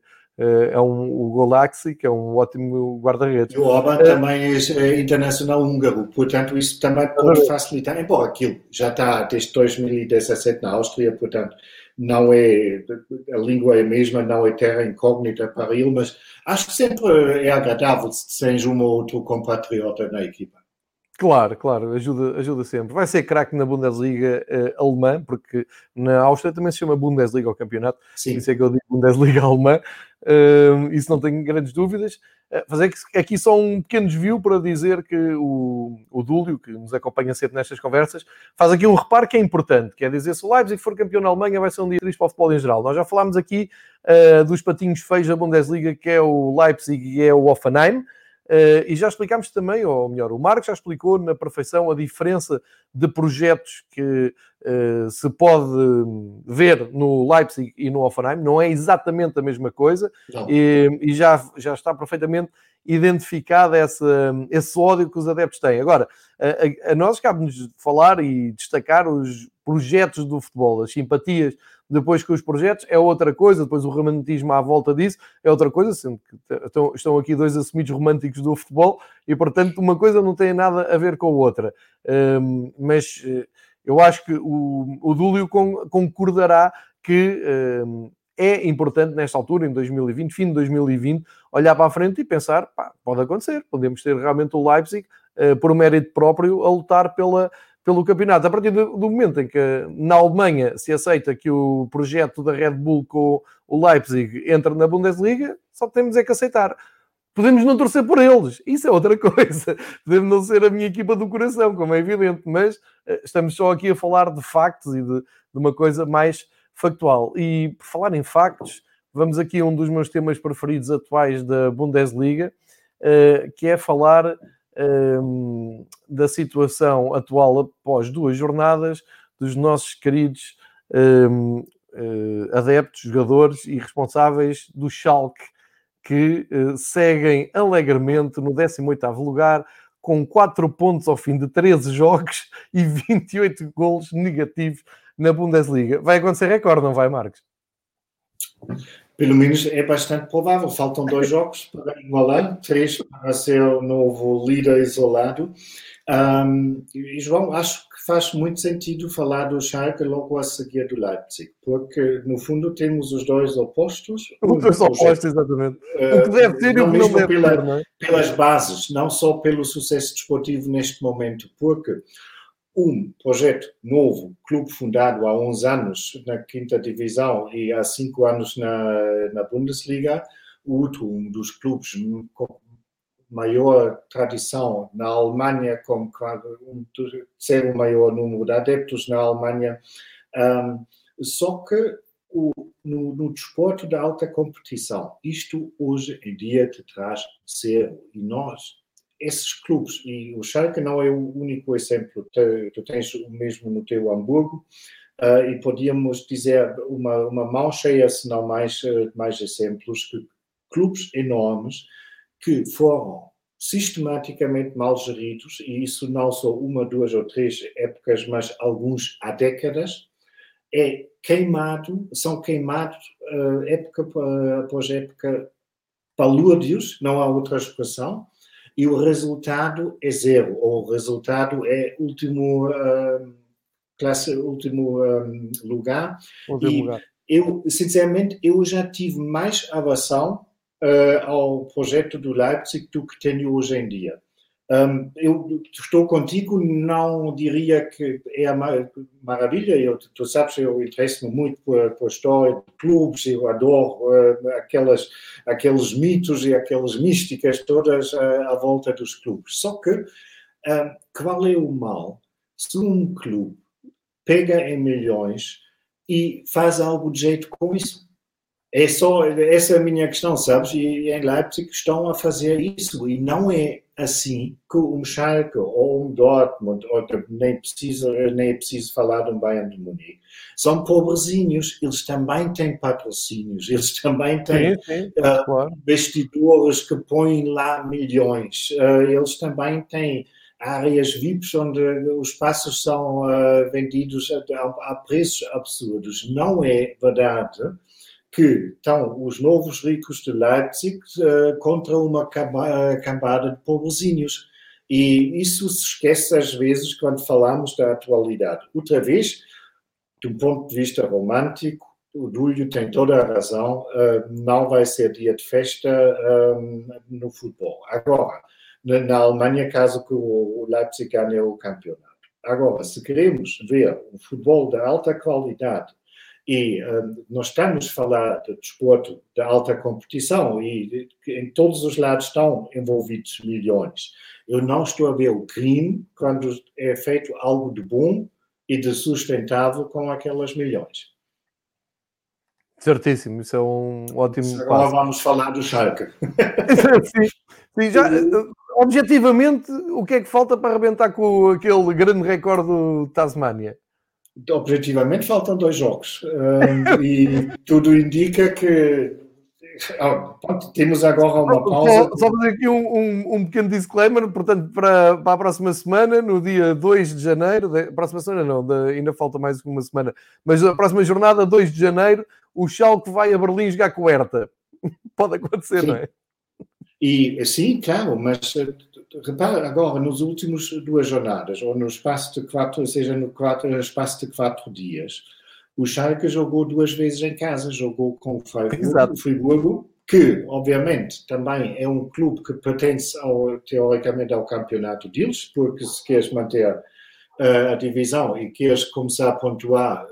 é um, o Golaxi, que é um ótimo guarda-redes. O Oba uh, também é internacional húngaro, portanto, isso também pode facilitar. Embora aquilo já está desde 2017 na Áustria, portanto, não é a língua é a mesma, não é terra incógnita para ele, mas acho que sempre é agradável se tens um ou outro compatriota na equipa. Claro, claro, ajuda, ajuda sempre. Vai ser craque na Bundesliga uh, alemã, porque na Áustria também se chama Bundesliga o campeonato, Sim. isso é que eu digo Bundesliga alemã, uh, isso não tenho grandes dúvidas. Uh, fazer aqui só um pequeno desvio para dizer que o, o Dúlio, que nos acompanha sempre nestas conversas, faz aqui um reparo que é importante, que é dizer se o Leipzig for campeão na Alemanha vai ser um dia triste para o futebol em geral. Nós já falámos aqui uh, dos patinhos feios da Bundesliga, que é o Leipzig e é o Offenheim, Uh, e já explicámos também, ou melhor, o Marcos já explicou na perfeição a diferença de projetos que uh, se pode ver no Leipzig e no Offenheim. Não é exatamente a mesma coisa e, e, já, já está perfeitamente identificado essa, esse ódio que os adeptos têm. Agora, a, a, a nós cabe-nos falar e destacar os projetos do futebol, as simpatias depois com os projetos é outra coisa, depois o romantismo à volta disso é outra coisa, sendo que estão, estão aqui dois assumidos românticos do futebol e, portanto, uma coisa não tem nada a ver com a outra. Um, mas eh, eu acho que o, o Dúlio concordará que um, é importante nesta altura, em 2020, fim de 2020, olhar para a frente e pensar, pá, pode acontecer, podemos ter realmente o Leipzig, uh, por mérito próprio, a lutar pela, pelo campeonato. A partir do, momento em que na Alemanha se aceita que o projeto da Red Bull com o Leipzig entra na Bundesliga, só temos é que aceitar. Podemos não torcer por eles, isso é outra coisa. Podemos não ser a minha equipa do coração, como é evidente, mas uh, estamos só aqui a falar de factos e de, de uma coisa mais factual. E por falar em factos, vamos aqui a um dos meus temas preferidos atuais da Bundesliga, uh, que é falar um, da situação atual após duas jornadas dos nossos queridos um, uh, eh, adeptos, jogadores e responsáveis do Schalke, que uh, seguem alegremente no 18º lugar, com 4 pontos ao fim de 13 jogos e 28 golos negativos na Bundesliga. Vai acontecer recorde, não vai, Marcos? Pelo menos é bastante provável. Faltam dois jogos para igualar, três para ser o novo líder isolado. Um, e João, acho que faz muito sentido falar do Schalke logo a seguir do Leipzig, porque no fundo temos os dois opostos. Os dois opostos, exatamente. Uh, o que deve ser e o que não deve pela, ter, não é? Pelas bases, não só pelo sucesso desportivo neste momento, porque um projeto novo, clube fundado há 11 anos na quinta divisão e há 5 anos na, na Bundesliga, outro um dos clubes com maior tradição na Alemanha, com um terceiro maior número de adeptos na Alemanha, um, só que o, no, no desporto da alta competição, isto hoje em dia te traz zero. E nós, esses clubes, e o Schalke não é o único exemplo, tu tens o mesmo no teu Hamburgo, uh, e podíamos dizer uma, uma mão cheia, se não mais, mais exemplos, que clubes enormes que foram sistematicamente mal geridos, e isso não só uma, duas ou três épocas, mas alguns há décadas, é queimado, são queimados uh, época após época palúdios, não há outra expressão, e o resultado é zero, ou o resultado é último, uh, classe, último um, lugar. Último e lugar. eu, sinceramente, eu já tive mais aversão uh, ao projeto do Leipzig do que tenho hoje em dia. Um, eu estou contigo, não diria que é a maravilha. Eu, tu sabes, eu interesso-me muito por, por história de clubes, eu adoro uh, aquelas, aqueles mitos e aquelas místicas todas uh, à volta dos clubes. Só que uh, qual é o mal se um clube pega em milhões e faz algo de jeito com isso? É só, essa é a minha questão, sabes? E em Leipzig estão a fazer isso e não é assim que um Schalke ou um Dortmund, ou nem, precisa, nem é preciso falar de um Bayern de Munique, são pobrezinhos, eles também têm patrocínios, eles também têm sim, sim, uh, claro. vestidores que põem lá milhões, uh, eles também têm áreas VIPs onde os passos são uh, vendidos a, a preços absurdos. Não é verdade que estão os novos ricos de Leipzig uh, contra uma cambada de pobrezinhos. E isso se esquece às vezes quando falamos da atualidade. Outra vez, de um ponto de vista romântico, o Dúlio tem toda a razão, uh, não vai ser dia de festa um, eh, no futebol. Agora, na, na Alemanha, caso que o Leipzig ganhe o campeonato. Agora, se queremos ver um futebol de alta qualidade e um, nós estamos a falar de desporto de alta competição e em todos os lados estão envolvidos milhões. Eu não estou a ver o crime quando é feito algo de bom e de sustentável com aquelas milhões. Certíssimo, isso é um ótimo. Agora passo. vamos falar do Schalke. sim, sim, já, objetivamente, o que é que falta para arrebentar com aquele grande recorde do Tasmania? Objetivamente faltam dois jogos um, e tudo indica que ah, temos agora uma pausa. Só, só fazer aqui um, um, um, pequeno disclaimer, portanto, para, para a próxima semana, no dia 2 de janeiro, de, próxima semana não, de, ainda falta mais uma semana, mas a próxima jornada, 2 de janeiro, o Schalke vai a Berlim jogar com. Pode acontecer, sim. não é? E sim, claro, mas repara agora, nos últimos duas jornadas, ou no espaço de quatro, seja no quatro, espaço de quatro dias, o Schalke jogou duas vezes em casa, jogou com o Freiburg, Friburgo, que, obviamente, também é um clube que pertence, ao, teoricamente, ao campeonato deles, porque se queres manter uh, a divisão e queres começar a pontuar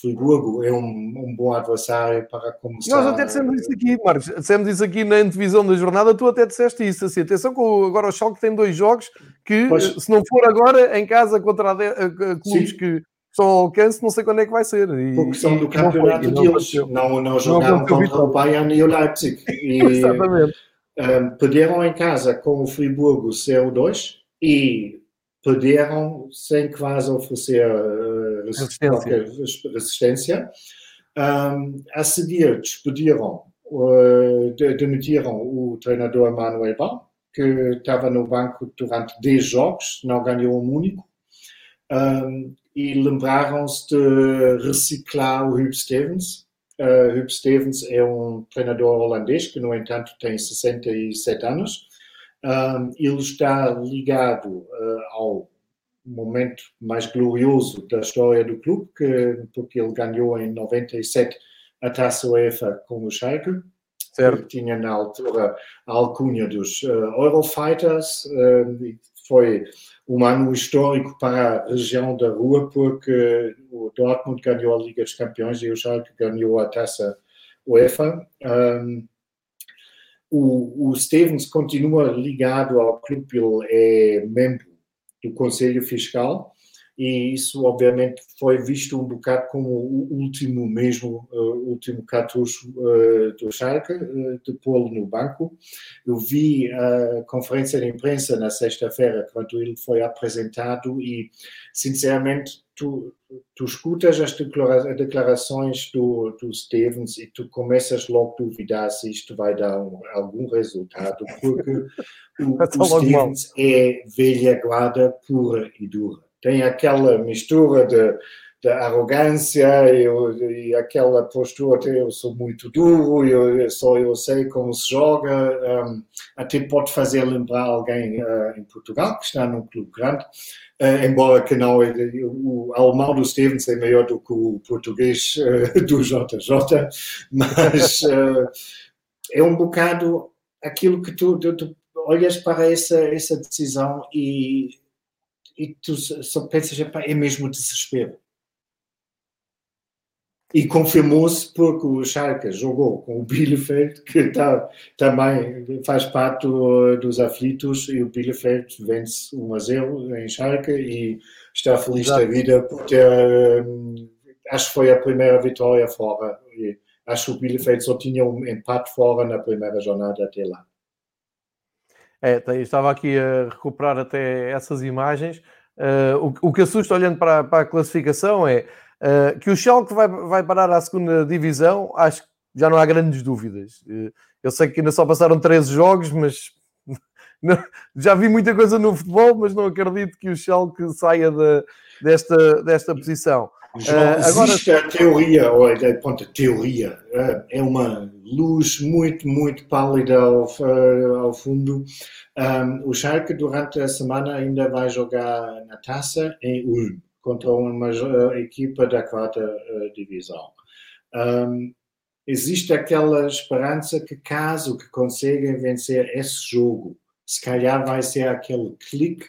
Friburgo é um, um, bom adversário para começar. Nós até dissemos isso aqui, Marcos. Dissemos isso aqui na antevisão da jornada. Tu até disseste isso. Assim, atenção que agora o Schalke tem dois jogos que, pois. se não for agora, em casa contra a de, a, a clubes Sim. que estão ao alcance, não sei quando é que vai ser. E, Porque são do campeonato não deles. Não, não, não jogaram contra o Bayern e o Leipzig. E, Exatamente. Um, perderam em casa com o Friburgo CO2 e perderam sem quase oferecer uh, resistência. resistência. Um, a seguir, despediram, uh, demitiram o treinador Manuel Ball, que estava no banco durante 10 jogos, não ganhou um único. Um, e lembraram-se de reciclar o Huub Stevens. Uh, Huub Stevens é um treinador holandês que, no entanto, tem 67 anos ele está ligado uh, ao momento mais glorioso da história do clube, que, porque ele ganhou em 97 a Taça UEFA com o Schalke, certo. que tinha na altura a alcunha dos uh, Eurofighters, uh, foi um ano histórico para a região da Rua, porque o Dortmund ganhou a Liga dos Campeões e o Schalke ganhou a Taça UEFA. Um, o, o Stevens continua ligado ao clube, ele é membro do Conselho Fiscal e isso obviamente foi visto um bocado como o último mesmo, uh, último cartucho uh, do Schalke, uh, de pô-lo no banco. Eu vi a conferência de imprensa na sexta-feira, quando ele foi apresentado e, sinceramente, tu, tu escutas as declarações do, do Stevens e tu começas logo a duvidar se isto vai dar um, algum resultado, porque o, o Stevens é velha guarda pura e dura tem aquela mistura de, de arrogância e, e, aquela postura de eu sou muito duro, eu, só eu sei como se joga, um, até pode fazer lembrar alguém uh, em Portugal que está num clube grande, uh, embora que não, o alemão do Stevens é melhor do que o português uh, do JJ, mas é um bocado aquilo que tu, tu, tu olhas para essa, essa decisão e e tu só pensas, é mesmo desespero. E confirmou-se porque o Schalke jogou com o Bielefeld, que tá, também faz parte dos aflitos, e o Bielefeld vence 1 a 0 em Schalke e está feliz Exato. da vida por ter, acho que foi a primeira vitória fora. E acho que o Bielefeld só tinha um empate fora na primeira jornada até lá. É, estava aqui a recuperar até essas imagens. Uh, o, o, que assusta olhando para, para a classificação é uh, que o Schalke vai, vai parar à segunda divisão, acho que já não há grandes dúvidas. Uh, eu sei que ainda só passaram 13 jogos, mas já vi muita coisa no futebol, mas não acredito que o Schalke saia de, desta, desta posição. João, uh, agora... existe a teoria, olha, ponto, teoria, é uma luz muito, muito pálida ao, ao fundo. Um, o Schalke durante a semana ainda vai jogar na taça em Ulm, contra uma equipa da quarta divisão. Um, existe aquela esperança que caso que consigam vencer esse jogo, se calhar vai ser aquele clique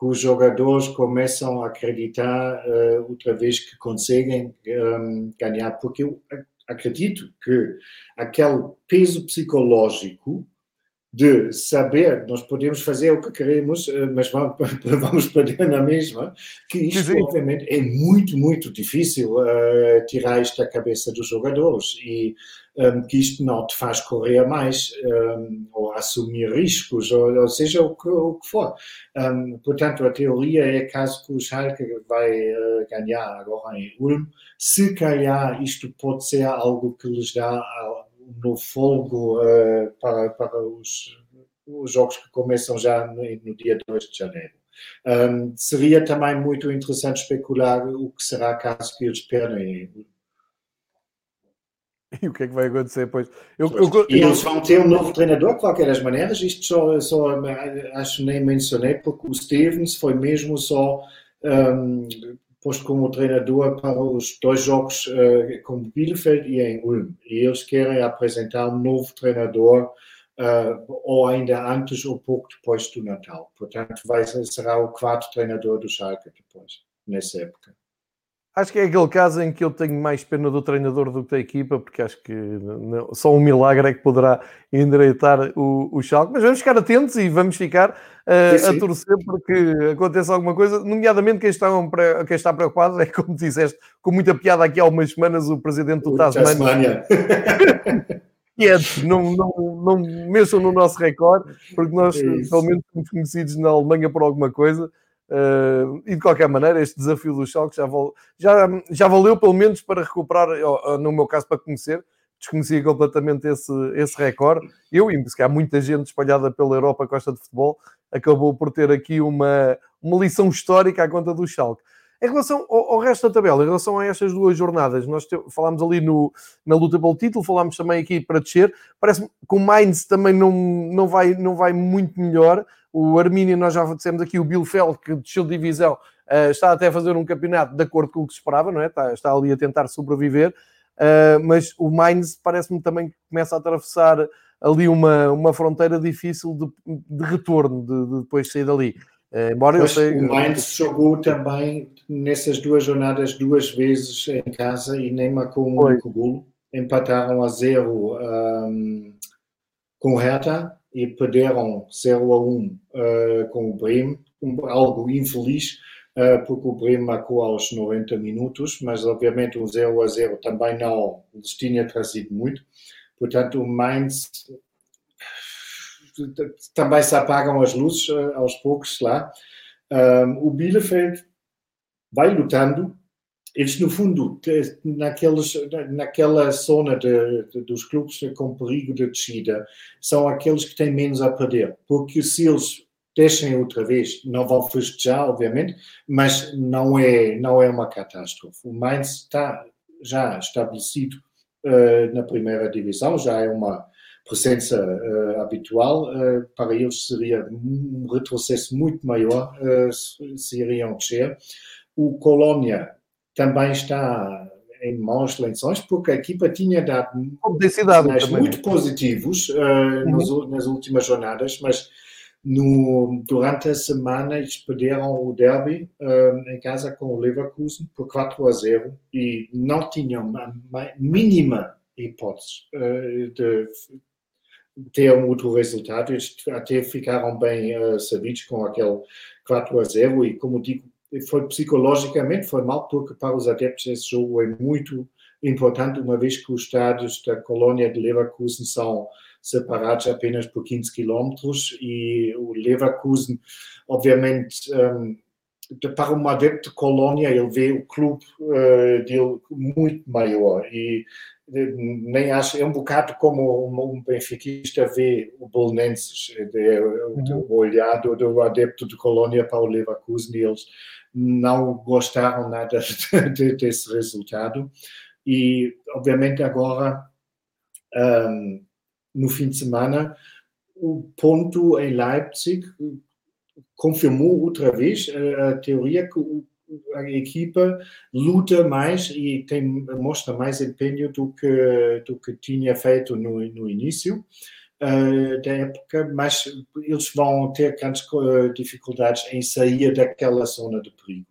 que os jogadores começam a acreditar uh, outra vez que conseguem um, ganhar, porque eu acredito que aquele peso psicológico de saber, nós podemos fazer o que queremos, eh, mas vamos, perder na mesma, que isto Sim. obviamente é muito, muito difícil uh, tirar isto da cabeça dos jogadores e um, ehm, que isto não te faz correr mais um, ou assumir riscos, ou, ou seja, o que, o que for. Um, portanto, a teoria é caso que o Schalke vai uh, ganhar agora em Ulm, se calhar isto pode ser algo que lhes dá no fogo uh, para, para os, os, jogos que começam já no, no dia 2 de janeiro. Um, seria também muito interessante especular o que será caso que eles perdem. E o que é que vai acontecer depois? Eu, eu, e eles vão ter um novo treinador, de qualquer das maneiras. Isto só, só acho nem mencionei, porque o Stevens foi mesmo só um, posto como treinador para os dois jogos uh, com Bielefeld e em Ulm. E eles querem apresentar um novo treinador uh, ou ainda antes ou pouco depois do Natal. Portanto, vai, será o quarto treinador do Schalke depois, nessa época. Acho que é aquele caso em que eu tenho mais pena do treinador do que da equipa, porque acho que não, só um milagre é que poderá endireitar o, o Schalke. Mas vamos ficar atentos e vamos ficar uh, a torcer para que aconteça alguma coisa, nomeadamente quem está, quem está preocupado é, como disseste, com muita piada aqui há umas semanas, o presidente do Tasmania. Quietos, não, não, não mexam no nosso recorde, porque nós, é pelo menos, somos conhecidos na Alemanha por alguma coisa Uh, e de qualquer maneira, este desafio do Schalke já, já, já valeu pelo menos para recuperar, no meu caso, para conhecer. Desconhecia completamente esse, esse recorde. Eu, e se há muita gente espalhada pela Europa que gosta de futebol, acabou por ter aqui uma, uma lição histórica à conta do Schalke. Em relação ao, ao, resto da tabela, em relação a estas duas jornadas, nós te, falámos ali no, na luta pelo título, falámos também aqui para descer. Parece-me que o Mainz também não, não, vai, não vai muito melhor. O Armínia, nós já dissemos aqui, o Bielefeld, que desceu de divisão, uh, está até a fazer um campeonato de acordo com o que se esperava, não é? Está, está ali a tentar sobreviver. Uh, mas o Mainz parece-me também que começa a atravessar ali uma, uma fronteira difícil de, de retorno, de, de depois sair dali. Uh, embora eu sei... O Mainz jogou também nessas duas jornadas duas vezes em casa e nem marcou um único gol. Empataram a zero um, com o Hertha e perderam 0 a 1 uh, com o Bremen, um, algo infeliz, porque o Bremen marcou aos 90 minutos, mas obviamente um 0 a 0 também não lhes tinha trazido muito. Portanto, o Mainz também se apagam as luzes aos poucos lá. o Bielefeld vai lutando. Eles, no fundo, naqueles, naquela zona de, de, dos clubes com perigo de descida, são aqueles que têm menos a perder. Porque se eles deixem outra vez, não vão festejar, obviamente, mas não é, não é uma catástrofe. O Mainz está já estabelecido uh, na primeira divisão, já é uma presença uh, habitual. Uh, para eles seria um retrocesso muito maior se, se iriam descer. O Colônia também está em maus lençóis, porque a equipa tinha dado sinais muito positivos uhum. nas últimas jornadas, mas no, durante a semana eles perderam o derby uh, em casa com o Leverkusen por 4 a 0 e não tinham a mínima hipótese uh, de ter um outro resultado. Eles até ficaram bem uh, sabidos com aquele 4 a 0 e, como digo, foi psicologicamente foi mal, porque para os adeptos esse jogo é muito importante, uma vez que os estádios da colônia de Leverkusen são separados apenas por 15 quilômetros e o Leverkusen, obviamente, um, para um adepto de colônia, ele vê o clube uh, dele muito maior e eh, nem acho, é um bocado como um benfiquista vê o Bolonenses, é, uhum. o olhar do, do, adepto de colônia para o Leverkusen e eles não gostaram nada de, desse resultado e obviamente agora um, no fim de semana, o ponto em Leipzig confirmou outra vez a, teoria que a equipa luta mais e tem, mostra mais empenho do que, do que tinha feito no, no início uh, da época, mas eles vão ter grandes dificuldades em sair daquela zona de perigo.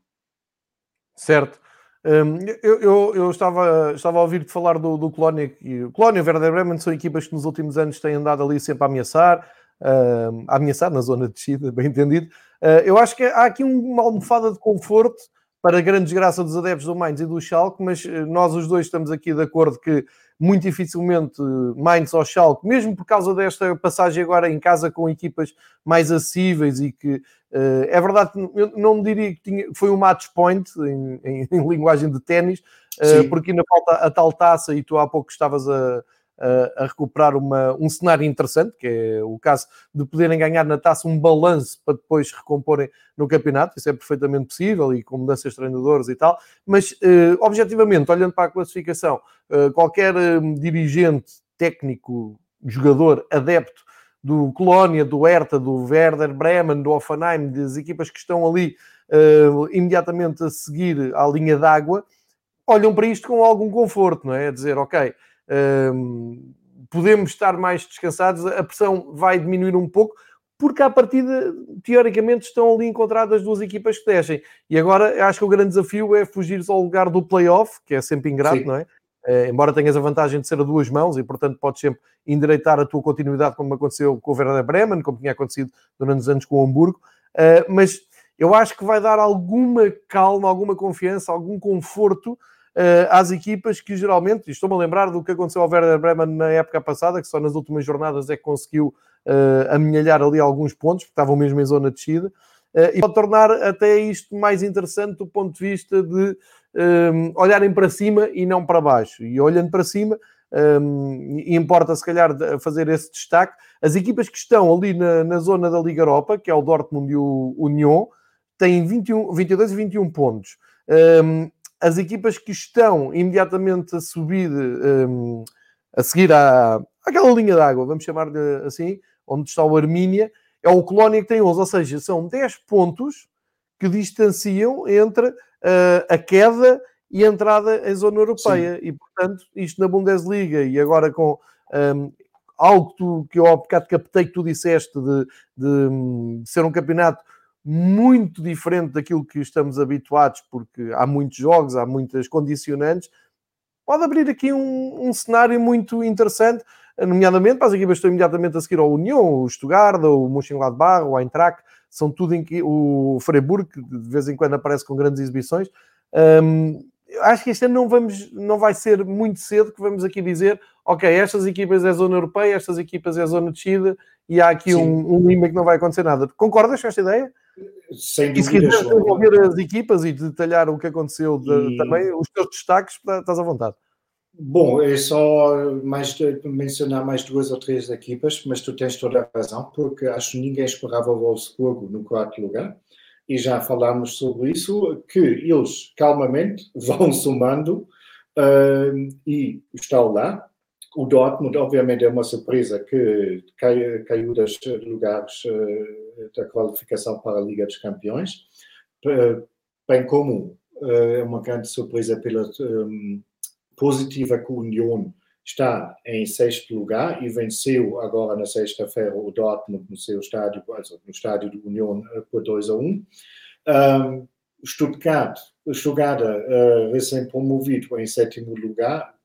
Certo. Um, eu, eu, eu, estava, estava a ouvir-te falar do, do Colónia e o Colónia e o Werder Bremen são equipas que nos últimos anos têm andado ali sempre a ameaçar, uh, a ameaçar na zona de descida, bem entendido. Uh, eu acho que há aqui uma almofada de conforto para a grande desgraça dos adeptos do Mainz e do Schalke, mas eh, nós os dois estamos aqui de acordo que muito dificilmente Mainz ou Schalke, mesmo por causa desta passagem agora em casa com equipas mais acessíveis e que uh, é verdade, eu não diria que tinha, foi um match point em, em, em linguagem de ténis, uh, porque ainda falta a tal taça e tu há pouco estavas a a, recuperar uma, um cenário interessante, que é o caso de poderem ganhar na taça um balanço para depois recomporem no campeonato. Isso é perfeitamente possível e com mudanças de treinadores e tal. Mas, uh, objetivamente, olhando para a classificação, uh, qualquer uh, dirigente, técnico, jogador, adepto do Colónia, do Hertha, do Werder Bremen, do Offenheim, das equipas que estão ali imediatamente a seguir à linha d'água, olham para isto com algum conforto, não é? A dizer, ok, podemos estar mais descansados, a pressão vai diminuir um pouco, porque à partida, teoricamente, estão ali encontradas duas equipas que descem. E agora acho que o grande desafio é fugir ao lugar do playoff, que é sempre ingrato, Sim. não é? Uh, embora tenhas a vantagem de ser a duas mãos e, portanto, podes sempre endireitar a tua continuidade, como aconteceu com o Werder Bremen, como tinha acontecido durante os anos com o Hamburgo. Uh, mas eu acho que vai dar alguma calma, alguma confiança, algum conforto às equipas que geralmente, estou-me a lembrar do que aconteceu ao Werder Bremen na época passada, que só nas últimas jornadas é que conseguiu uh, ali alguns pontos, porque estavam mesmo em zona de descida, uh, e pode tornar até isto mais interessante do ponto de vista de um, olharem para cima e não para baixo. E olhando para cima, um, importa se calhar fazer esse destaque, as equipas que estão ali na, na zona da Liga Europa, que é o Dortmund e o Union, têm 21, 22 e 21 pontos. Um, as equipas que estão imediatamente a subir, um, a seguir à, àquela linha d'água, vamos chamar-lhe assim, onde está o Armínia, é o Colónia que tem 11, ou seja, são 10 pontos que distanciam entre uh, a queda e a entrada em zona europeia. Sim. E, portanto, isto na Bundesliga e agora com um, algo que, tu, que eu ao bocado captei que tu disseste de, de, de ser um campeonato muito diferente daquilo que estamos habituados, porque há muitos jogos, há muitas condicionantes, pode abrir aqui um, um cenário muito interessante, nomeadamente para as equipas que estão imediatamente a seguir ao União, o Stuttgart, o Mönchengladbach, o Eintracht, são tudo em que o Freiburg, que de vez em quando aparece com grandes exibições. Um, acho que este ano não, vamos, não vai ser muito cedo que vamos aqui dizer, ok, estas equipas é zona europeia, estas equipas é zona descida e há aqui um, um limbo que não vai acontecer nada. Concordas com esta ideia? Sem. E se quiseres desenvolver as equipas e detalhar o que aconteceu de, e... também, os teus destaques, estás à vontade. Bom, é só mais mencionar mais duas ou três equipas, mas tu tens toda a razão, porque acho que ninguém esperava o Wolfsburgo no quarto lugar e já falámos sobre isso, que eles calmamente vão somando uh, e estão lá. O Dortmund, obviamente, é uma surpresa que cai, caiu dos lugares uh, da qualificação para a Liga dos Campeões, bem como é uma grande surpresa pela um, positiva que o Union está em sexto lugar e venceu agora na sexta-feira o Dortmund no seu estádio, no estádio do União eh, por 2 a 1. Um, Stuttgart, Stuttgart uh, recém-promovido em sétimo lugar,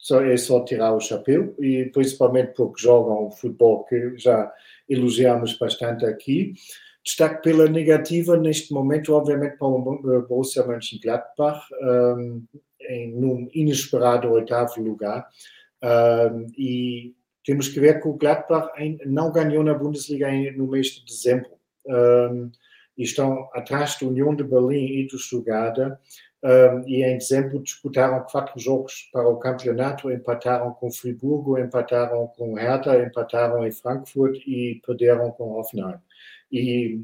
só, é só tirar o chapéu, e principalmente porque jogam futebol que já elogiamos bastante aqui. Destaque pela negativa neste momento, obviamente, para o Borussia Mönchengladbach, um, em num inesperado oitavo lugar. Uh, e temos que ver que o Gladbach não ganhou na Bundesliga no mês de dezembro. Um, e estão atrás da União de Berlim e do Stuttgart. Um, e em dezembro disputaram quatro jogos para o campeonato, empataram com Friburgo, empataram com Hertha, empataram em Frankfurt e perderam com Hoffenheim. E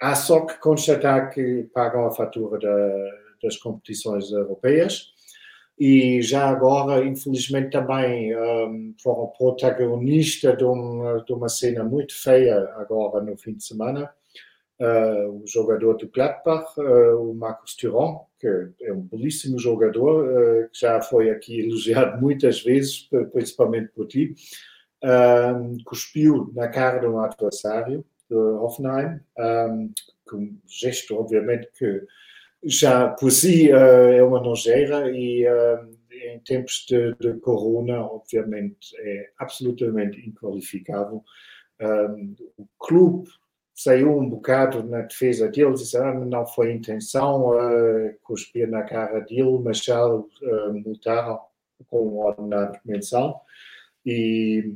há só que constatar que pagam a fatura da, das competições europeias e já agora, infelizmente, também um, foram protagonistas de uma, de uma cena muito feia agora no fim de semana. Uh, o jogador do Gladbach, uh, o Marcos Thuram, que é um belíssimo jogador, uh, que já foi aqui elogiado muitas vezes, principalmente por ti, cuspiu na cara de um adversário, de Hoffenheim, um, com um gesto, obviamente, que já por si uh, é uma nojeira e uh, em tempos de, de, corona, obviamente, é absolutamente inqualificável. Um, o clube saiu um bocado na defesa dele, disse ah, não foi intenção uh, cuspir na cara dele, mas já uh, multaram com um ordenado mensal. E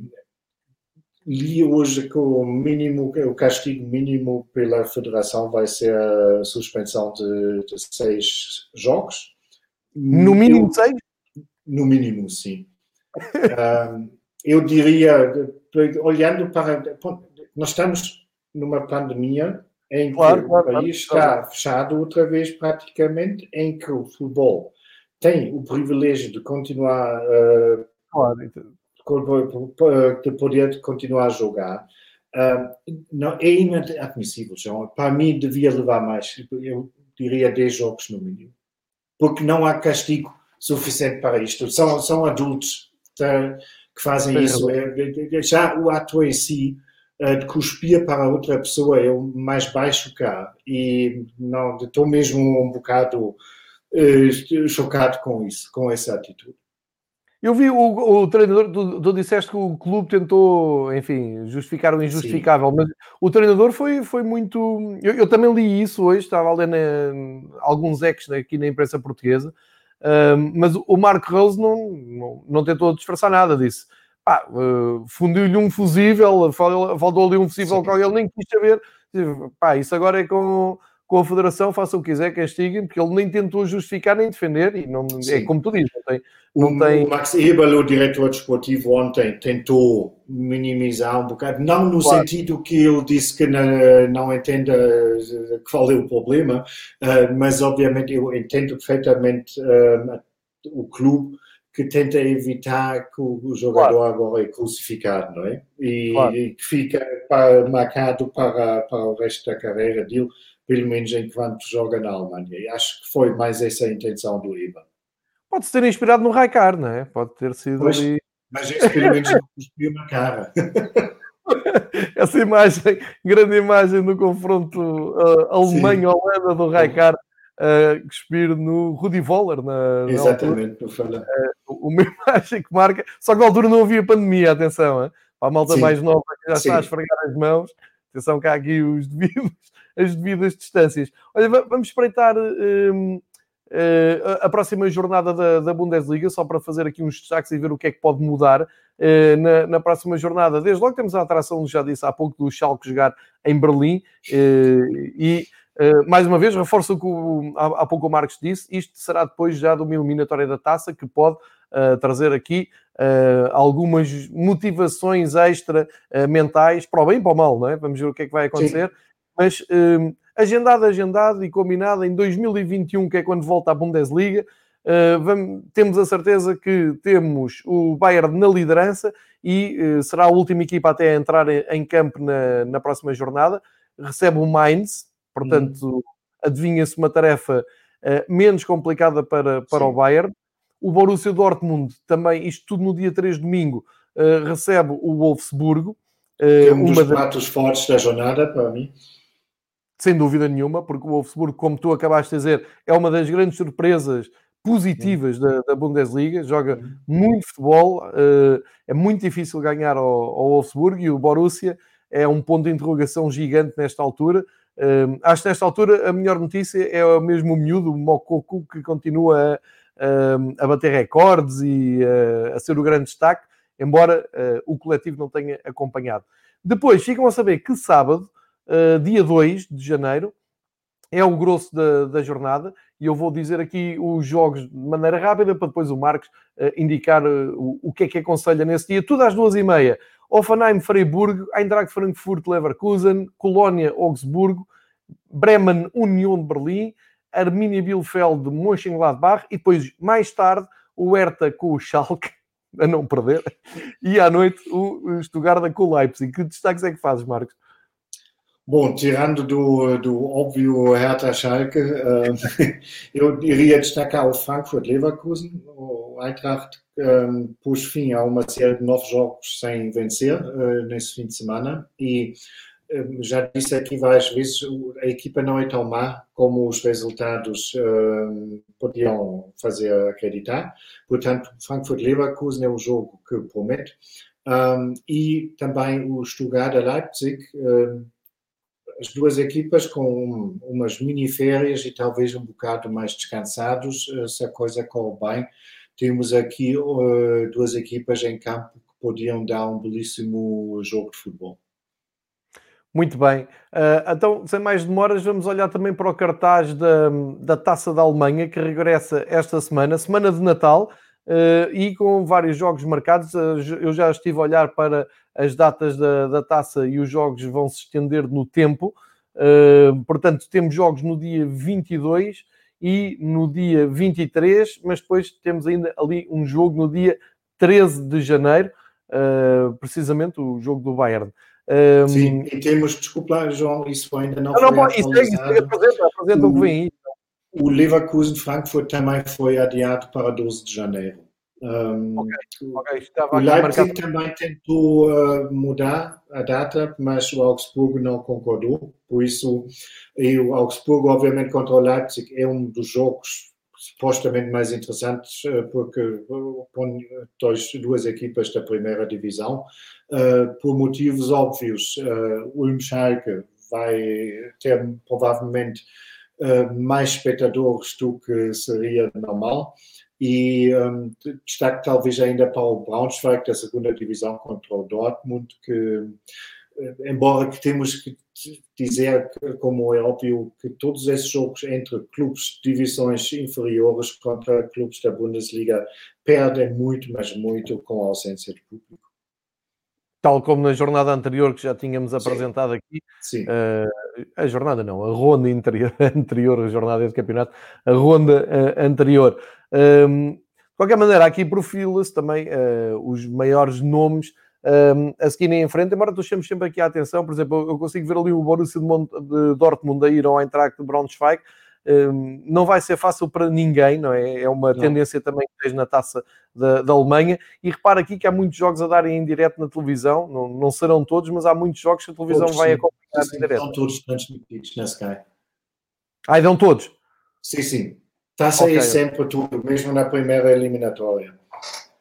li hoje que o mínimo, o castigo mínimo pela federação vai ser a suspensão de, de seis jogos. No mínimo eu, seis? No mínimo, sim. um, eu diria, olhando para. Nós estamos numa pandemia em que claro, o país está fechado outra vez, praticamente, em que o futebol tem o privilégio de continuar. Uh, claro, de poder continuar a jogar. Uh, não, é inadmissível, João. Para mim, devia levar mais, eu diria 10 jogos no mínimo. Porque não há castigo suficiente para isto. São, são adultos tá, que fazem isso. É, é, já o ato em si, de cuspir para outra pessoa, é o mais baixo há. E não, estou mesmo um bocado uh, chocado com isso, com essa atitude. Eu vi o, o treinador, tu, tu, disseste que o clube tentou, enfim, justificar o injustificável, Sim. mas o treinador foi, foi muito. Eu, eu, também li isso hoje, estava a ler na, alguns ex aqui na imprensa portuguesa, um, mas o Marco Rose não, não, não, tentou disfarçar nada disso. Uh, fundiu-lhe um fusível, faltou-lhe um fusível com ele nem quis saber. Pá, isso agora é com com a Federação, faça o que quiser, castiguem, porque ele nem tentou justificar nem defender, e não, é como tu dizes, não tem. Não o, tem... o Max Eberl, o diretor desportivo, ontem tentou minimizar um bocado, não no claro. sentido que ele disse que não, não entenda qual é o problema, uh, mas obviamente eu entendo perfeitamente uh, o clube que tenta evitar que o jogador claro. agora é crucificado, não é? E, claro. e que fica para, marcado para, para o resto da carreira dele pelo menos enquanto joga na Alemanha. E acho que foi mais essa a intenção do Ivan. Pode-se ter inspirado no Raikar, não é? Pode ter sido pois, ali... Mas esse pelo menos não cuspiu na cara. essa imagem, grande imagem do confronto uh, Alemanha-Holanda do Raikar uh, cuspir no Rudi Voller. Na, Exatamente, na altura. Uma imagem que marca, só que na altura não havia pandemia, atenção, hein? para a malta Sim. mais nova que já Sim. está a esfregar as mãos, Atenção que há aqui os devidos, as devidas distâncias. Olha, vamos espreitar um, uh, a próxima jornada da, da, Bundesliga, só para fazer aqui uns destaques e ver o que é que pode mudar uh, na, na, próxima jornada. Desde logo temos a atração, já disse há pouco, do Schalke jogar em Berlim uh, e Uh, mais uma vez, reforço o que o, há, há, pouco o Marcos disse, isto será depois já de uma eliminatória da taça que pode uh, trazer aqui uh, algumas motivações extra mentais para o bem e para o mal, não é? Vamos ver o que é que vai acontecer. Sim. Mas agendado, agendado e combinado em 2021, que é quando volta a Bundesliga, vamos, temos a certeza que temos o Bayern na liderança e será a última equipa até a entrar em, em campo na, na próxima jornada. Recebe o Mainz, Portanto, hum. adivinha-se uma tarefa uh, menos complicada para, para o Bayern. O Borussia Dortmund também, isto tudo no dia 3 de domingo, uh, recebe o Wolfsburgo. Uh, um dos pratos fortes da jornada para mim. Sem dúvida nenhuma, porque o Wolfsburgo, como tu acabaste de dizer, é uma das grandes surpresas positivas da, da, Bundesliga, joga muito futebol, uh, é muito difícil ganhar ao, ao Wolfsburgo e o Borussia é um ponto de interrogação gigante nesta altura. Uh, acho que nesta altura a melhor notícia é o mesmo o miúdo, o Mokoku, que continua a, bater recordes e a, a ser o grande destaque, embora uh, o coletivo não tenha acompanhado. Depois ficam a saber que sábado, uh, dia 2 de janeiro, é o grosso da, da, jornada e eu vou dizer aqui os jogos de maneira rápida para depois o Marcos uh, indicar uh, o, o, que é que aconselha nesse dia. Tudo às duas e meia. Offenheim, Freiburg, Eintracht Frankfurt, Leverkusen, Colónia, Augsburgo, Bremen, Union de Berlim, Arminia Bielefeld, Mönchengladbach e depois, mais tarde, o Hertha com o Schalke, a não perder, e à noite o Stuttgart com o Leipzig. Que destaques é que fazes, Marcos? Bom, tirando do, do óbvio Hertha Schalke, uh, eu iria destacar o Frankfurt Leverkusen, o Eintracht um, pôs fim a uma série de nove jogos sem vencer uh, nesse fim de semana e já disse aqui várias vezes, a equipa não é tão má como os resultados um, podiam fazer acreditar. Portanto, Frankfurt-Leverkusen é o jogo que promete. e também o Stuttgart-Leipzig, as duas equipas com umas mini férias e talvez um bocado mais descansados, uh, se a coisa corre bem, temos aqui uh, duas equipas em campo que podiam dar um belíssimo jogo de futebol. Muito bem. Uh, então, sem mais demoras, vamos olhar também para o cartaz da, da Taça da Alemanha, que regressa esta semana, semana de Natal, uh, e com vários jogos marcados. Uh, eu já estive a olhar para as datas da, da taça e os jogos vão se estender no tempo. portanto, temos jogos no dia 22 e no dia 23, mas depois temos ainda ali um jogo no dia 13 de janeiro, precisamente o jogo do Bayern. Um... Sim, e temos, desculpa, João, isso ainda não, não foi não, isso, é, isso apresenta, o que vem aí. O Leverkusen Frankfurt também foi adiado para 12 de janeiro. Um, okay, okay. o Leipzig também tentou uh, mudar a data, mas o Augsburgo não concordou. Por isso, e o Augsburgo, obviamente, contra o Leipzig é um dos jogos supostamente mais interessantes, uh, porque põe dois, duas equipas da primeira divisão. Uh, por motivos óbvios, Ulm Schalke vai ter provavelmente mais espectadores do que seria normal e um, destaque talvez ainda para o Braunschweig da segunda divisão contra o Dortmund, que eh, embora que temos que dizer, como é óbvio, que todos esses jogos entre clubes divisões inferiores contra clubes da Bundesliga perdem muito, mas muito com a ausência de público tal como na jornada anterior que já tínhamos apresentado Sim. aqui. Sim. Uh, a jornada não, a ronda interior, anterior, a jornada de campeonato, a ronda uh, anterior. Um, ehm, de qualquer maneira, aqui profila-se também uh, os maiores nomes um, a seguirem em frente, embora deixemos sempre aqui a atenção, por exemplo, eu consigo ver ali o Borussia de, Mont de Dortmund a ir ao Eintracht de Braunschweig, Hum, não vai ser fácil para ninguém, não é? É uma não. tendência também que tens na taça da, da, Alemanha. E repara aqui que há muitos jogos a darem em direto na televisão, não, não serão todos, mas há muitos jogos que a televisão todos, vai sim. acompanhar sim, em direto. São todos transmitidos na Sky. Ah, dão todos? Sim, sim. Está a sair okay. sempre tudo, mesmo na primeira eliminatória.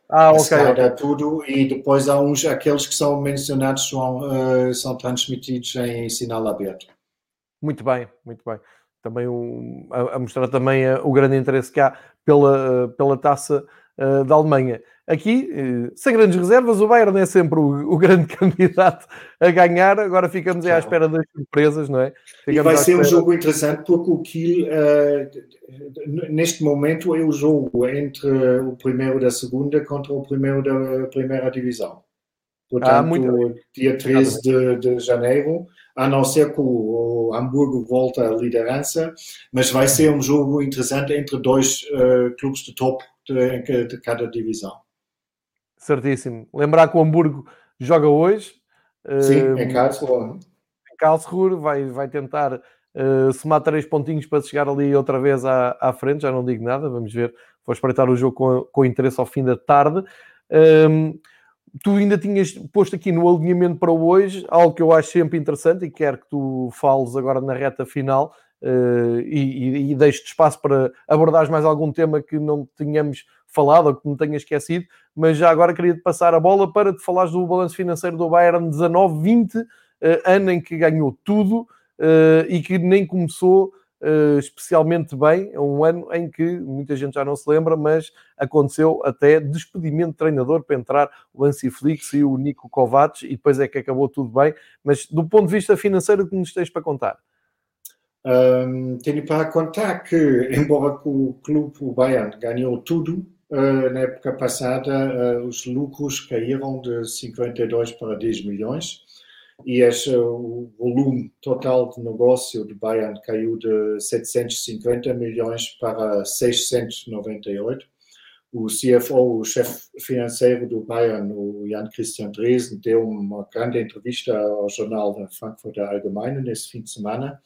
Ah, ok. okay. tudo e depois há uns, aqueles que são mencionados são, uh, são transmitidos em sinal aberto. Muito bem, muito bem. Também um, a, a, mostrar também uh, o grande interesse que há pela, uh, pela taça da Alemanha. Aqui, sem grandes reservas, o Bayern é sempre o, o grande candidato a ganhar. Agora ficamos à espera das surpresas, não é? Ficamos e vai ser um jogo interessante porque o Kiel, uh, neste momento, é o jogo entre o primeiro da segunda contra o primeiro da primeira divisão. Portanto, ah, dia 13 de, de janeiro, a não ser que o, o, Hamburgo volta à liderança, mas vai ser um jogo interessante entre dois uh, clubes de top de, de cada divisão. Certíssimo. Lembrar que o Hamburgo joga hoje. Sim, uh, em Karlsruhe. Em Karlsruhe, vai, vai tentar uh, somar três pontinhos para chegar ali outra vez à, à frente. Já não digo nada, vamos ver. Vou espreitar o jogo com, com interesse ao fim da tarde. Um, tu ainda tinhas posto aqui no alinhamento para hoje algo que eu acho sempre interessante e quero que tu fales agora na reta final uh, e, e, e deixes espaço para abordares mais algum tema que não tínhamos falado ou que me tenha esquecido, mas já agora queria te passar a bola para te falares do balanço financeiro do Bayern 19-20, eh, ano em que ganhou tudo eh, e que nem começou Uh, especialmente bem. É um ano em que muita gente já não se lembra, mas aconteceu até despedimento de treinador para entrar o Ansi Flix e o Nico Kovacs e depois é que acabou tudo bem. Mas do ponto de vista financeiro, o que nos tens para contar? Um, tenho para contar que, embora o clube, o Bayern, ganhou tudo, Uh, na época passada, uh, os lucros caíram de 52 para 10 milhões e esse, o volume total de negócio de Bayern caiu de 750 milhões para 698. O CFO, o chefe financeiro do Bayern, o Jan Christian Dresen, deu uma grande entrevista ao jornal da Frankfurter Allgemeine nesse fim de semana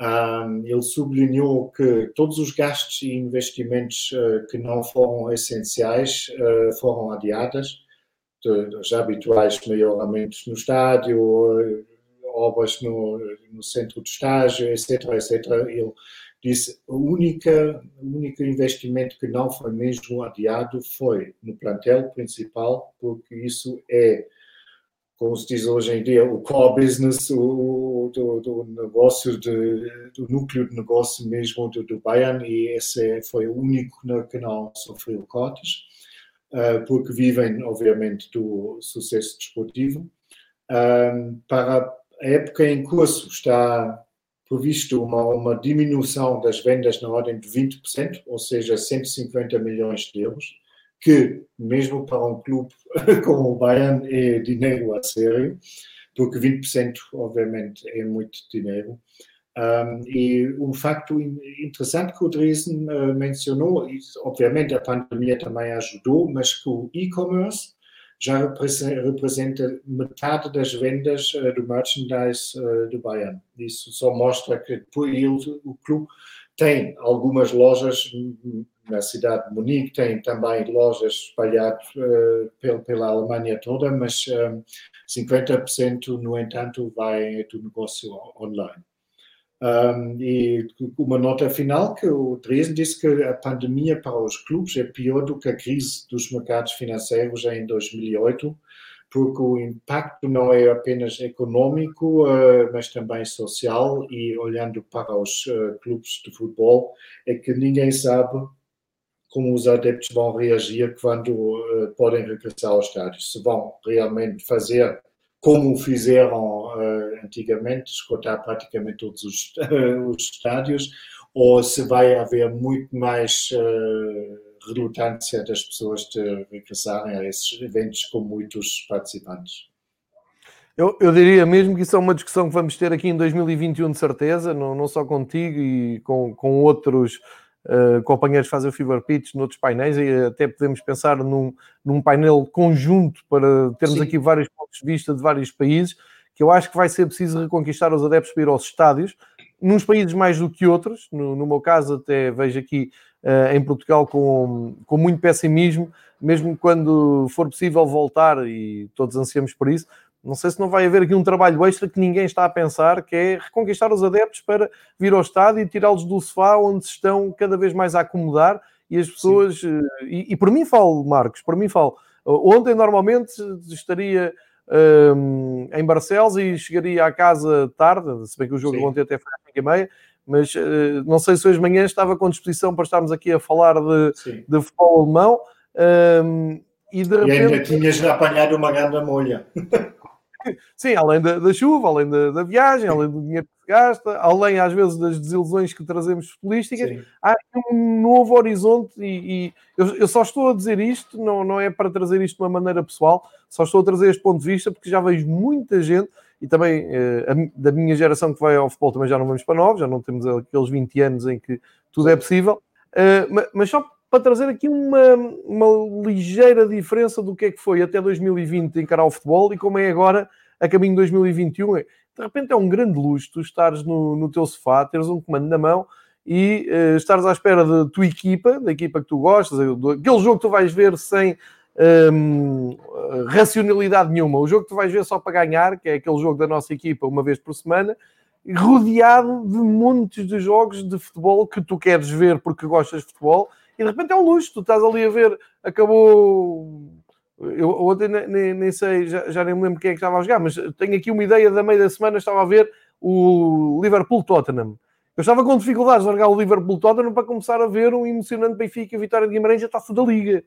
um, ele sublinhou que todos os gastos e investimentos uh, que não foram essenciais uh, foram adiados, os habituais melhoramentos no estádio, uh, obras no, no, centro de estágio, etc, etc. Ele disse o único, investimento que não foi mesmo adiado foi no plantel principal, porque isso é como se diz hoje em dia, o core business o, do, do negócio, de, do núcleo de negócio mesmo do, do Bayern, e esse foi o único que não sofreu cortes, porque vivem, obviamente, do sucesso desportivo. Para a época em curso está previsto uma, uma diminuição das vendas na ordem de 20%, ou seja, 150 milhões de euros que, mesmo para um clube como o Bayern, é dinheiro a sério, porque 20%, obviamente, é muito dinheiro. Um, e um facto interessante que o Dresden uh, mencionou, e, obviamente a pandemia também ajudou, mas que o e-commerce já representa metade das vendas uh, do merchandise uh, do Bayern. Isso só mostra que por ele, o clube tem algumas lojas na cidade de Munique, tem também lojas espalhadas pela, pela Alemanha toda, mas um, 50% no entanto vai do negócio online. Um, e uma nota final que o Dresden disse que a pandemia para os clubes é pior do que a crise dos mercados financeiros em 2008, porque o impacto não é apenas econômico, uh, mas também social. E olhando para os uh, clubes de futebol, é que ninguém sabe como os adeptos vão reagir quando uh, podem regressar ao estádio. Se vão realmente fazer como fizeram antigamente, esgotar praticamente todos os, uh, os, estádios, ou se vai haver muito mais relutância das pessoas de regressarem a esses eventos com muitos participantes. Eu, eu, diria mesmo que isso é uma discussão que vamos ter aqui em 2021 de certeza, não, não só contigo e com, com outros uh, companheiros fazem o Fever Pitch noutros painéis e até podemos pensar num, num painel conjunto para termos Sim. aqui vários pontos de vista de vários países, que eu acho que vai ser preciso reconquistar os adeptos para ir aos estádios, nos países mais do que outros, no, no meu caso até vejo aqui uh, em Portugal com, com muito pessimismo, mesmo quando for possível voltar, e todos ansiamos por isso, não sei se não vai haver aqui um trabalho extra que ninguém está a pensar, que é reconquistar os adeptos para vir ao estádio e tirá-los do sofá onde se estão cada vez mais a acomodar e as pessoas, e, e, por mim falo, Marcos, por mim falo, ontem normalmente estaria um, em Barcelos e chegaria à casa tarde, se bem que o jogo Sim. ontem até foi às 5 e meia, mas uh, não sei se hoje de manhã estava com disposição para estarmos aqui a falar de, de futebol alemão. Um, e, de repente... e ainda tinhas apanhado uma grande molha. Sim, além da, da chuva, além da, da, viagem, além do dinheiro se gasta, além às vezes das desilusões que trazemos futebolísticas, Sim. há um novo horizonte e, e eu, eu, só estou a dizer isto, não, não é para trazer isto de uma maneira pessoal, só estou a trazer este ponto de vista porque já vejo muita gente e também eh, a, da minha geração que vai ao futebol também já não vamos para novos, já não temos aqueles 20 anos em que tudo é possível, uh, mas, mas só para trazer aqui uma, uma ligeira diferença do que é que foi até 2020 encarar o futebol e como é agora a caminho de 2021. De repente é um grande luxo tu estares no, no teu sofá, teres um comando na mão e uh, estares à espera da tua equipa, da equipa que tu gostas, aquele jogo que tu vais ver sem um, ehm, racionalidade nenhuma, o jogo que tu vais ver só para ganhar, que é aquele jogo da nossa equipa uma vez por semana, rodeado de montes de jogos de futebol que tu queres ver porque gostas de futebol e de repente é um luxo, tu estás ali a ver, acabou. Eu ontem nem, nem sei, já, já, nem me lembro quem é que estava a jogar, mas tenho aqui uma ideia da meia da semana, estava a ver o Liverpool-Tottenham. Eu estava com dificuldades de largar o Liverpool-Tottenham para começar a ver um emocionante Benfica Vitória de Guimarães a taça da Liga.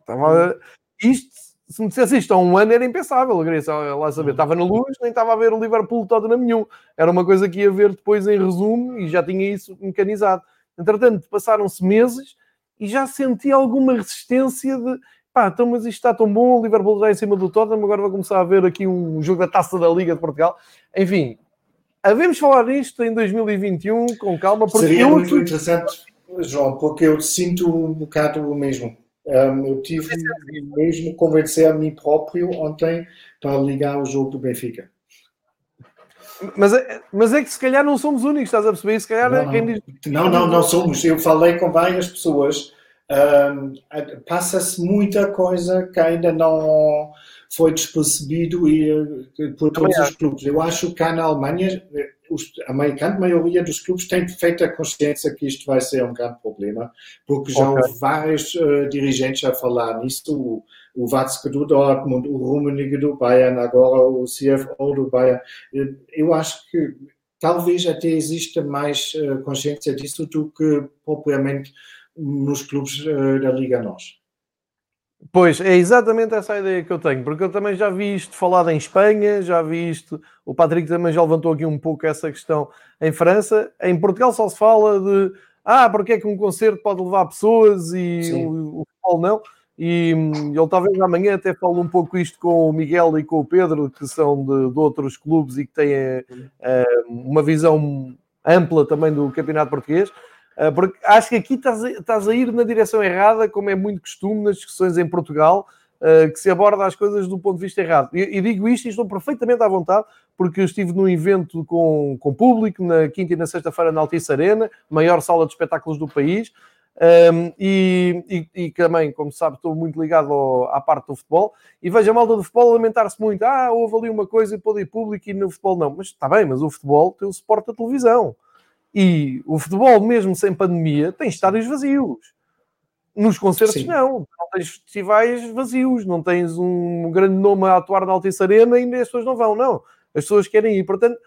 Estava... Isto, se me dissesse isto há um ano, era impensável. Eu queria lá saber. Estava na luz, nem estava a ver o Liverpool-Tottenham nenhum. Era uma coisa que ia ver depois em resumo e já tinha isso mecanizado. Entretanto, passaram-se meses e já senti alguma resistência de pá, então, mas isto está tão bom, o Liverpool já em cima do Tottenham, agora vai começar a ver aqui um jogo da Taça da Liga de Portugal. Enfim, havemos falar nisto em 2021 com calma. Porque Seria eu... muito interessante, João, porque eu sinto um bocado o mesmo. Um, eu tive mesmo convencer a mim próprio ontem para ligar o jogo do Benfica. Mas é, mas é que se calhar não somos únicos, estás a perceber? Se calhar não, quem diz... não, não, não somos. Eu falei com várias pessoas. Um, Passa-se muita coisa que ainda não foi despercebido e, eh, por todos os clubes. Eu acho que na Alemanha a grande maioria dos clubes tem feito a consciência que isto vai ser um grande problema, porque já okay. houve vários uh, dirigentes a falar nisso, o, o Watzke do Dortmund, o Rummenigge do Bayern, agora o CFO do Bayern. Eu acho que talvez até exista mais uh, consciência disso do que propriamente nos clubes uh, da Liga Nós. Pois, é exatamente essa a ideia que eu tenho, porque eu também já vi isto falado em Espanha, já vi isto, o Patrick também já levantou aqui um pouco essa questão em França. Em Portugal só se fala de ah, porque é que um concerto pode levar pessoas e o, o futebol não. E hum, ele talvez amanhã até fale um pouco isto com o Miguel e com o Pedro, que são de, de outros clubes e que têm uh, uma visão ampla também do campeonato português. Uh, porque acho que aqui estás a, estás a, ir na direção errada, como é muito costume nas discussões em Portugal, uh, que se aborda as coisas do ponto de vista errado. E, e, digo isto e estou perfeitamente à vontade, porque eu estive num evento com, com público na quinta e na sexta-feira na Altice Arena, maior sala de espetáculos do país, um, e, e, e, também, como sabe, estou muito ligado ao, à parte do futebol. E vejo a malta do futebol lamentar-se muito: ah, houve ali uma coisa e pode ir público e no futebol não. Mas está bem, mas o futebol tem o suporte da televisão. E o futebol, mesmo sem pandemia, tem estádios vazios. Nos concertos, Sim. não. Não tens festivais vazios, não tens um grande nome a atuar na Altice Arena e as pessoas não vão, não. As pessoas querem ir. Portanto,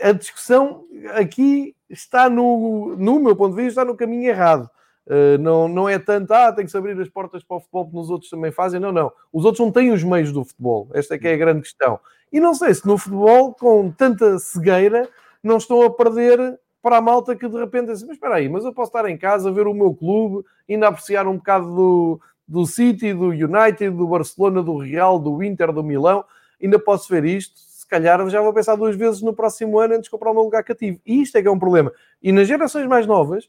a discussão aqui está no, no meu ponto de vista, está no caminho errado. Uh, não, não é tanto, ah, tem que se abrir as portas para o futebol que nos outros também fazem. Não, não. Os outros não têm os meios do futebol. Esta é que é a grande questão. E não sei se no futebol, com tanta cegueira, não estão a perder para a malta que de repente assim, mas espera aí, mas eu posso estar em casa ver o meu clube, ainda apreciar um bocado do, do City, do United, do Barcelona, do Real, do Inter, do Milão, ainda posso ver isto calhar já vou pensar duas vezes no próximo ano antes de comprar o meu lugar cativo. E isto é que é um problema. E nas gerações mais novas,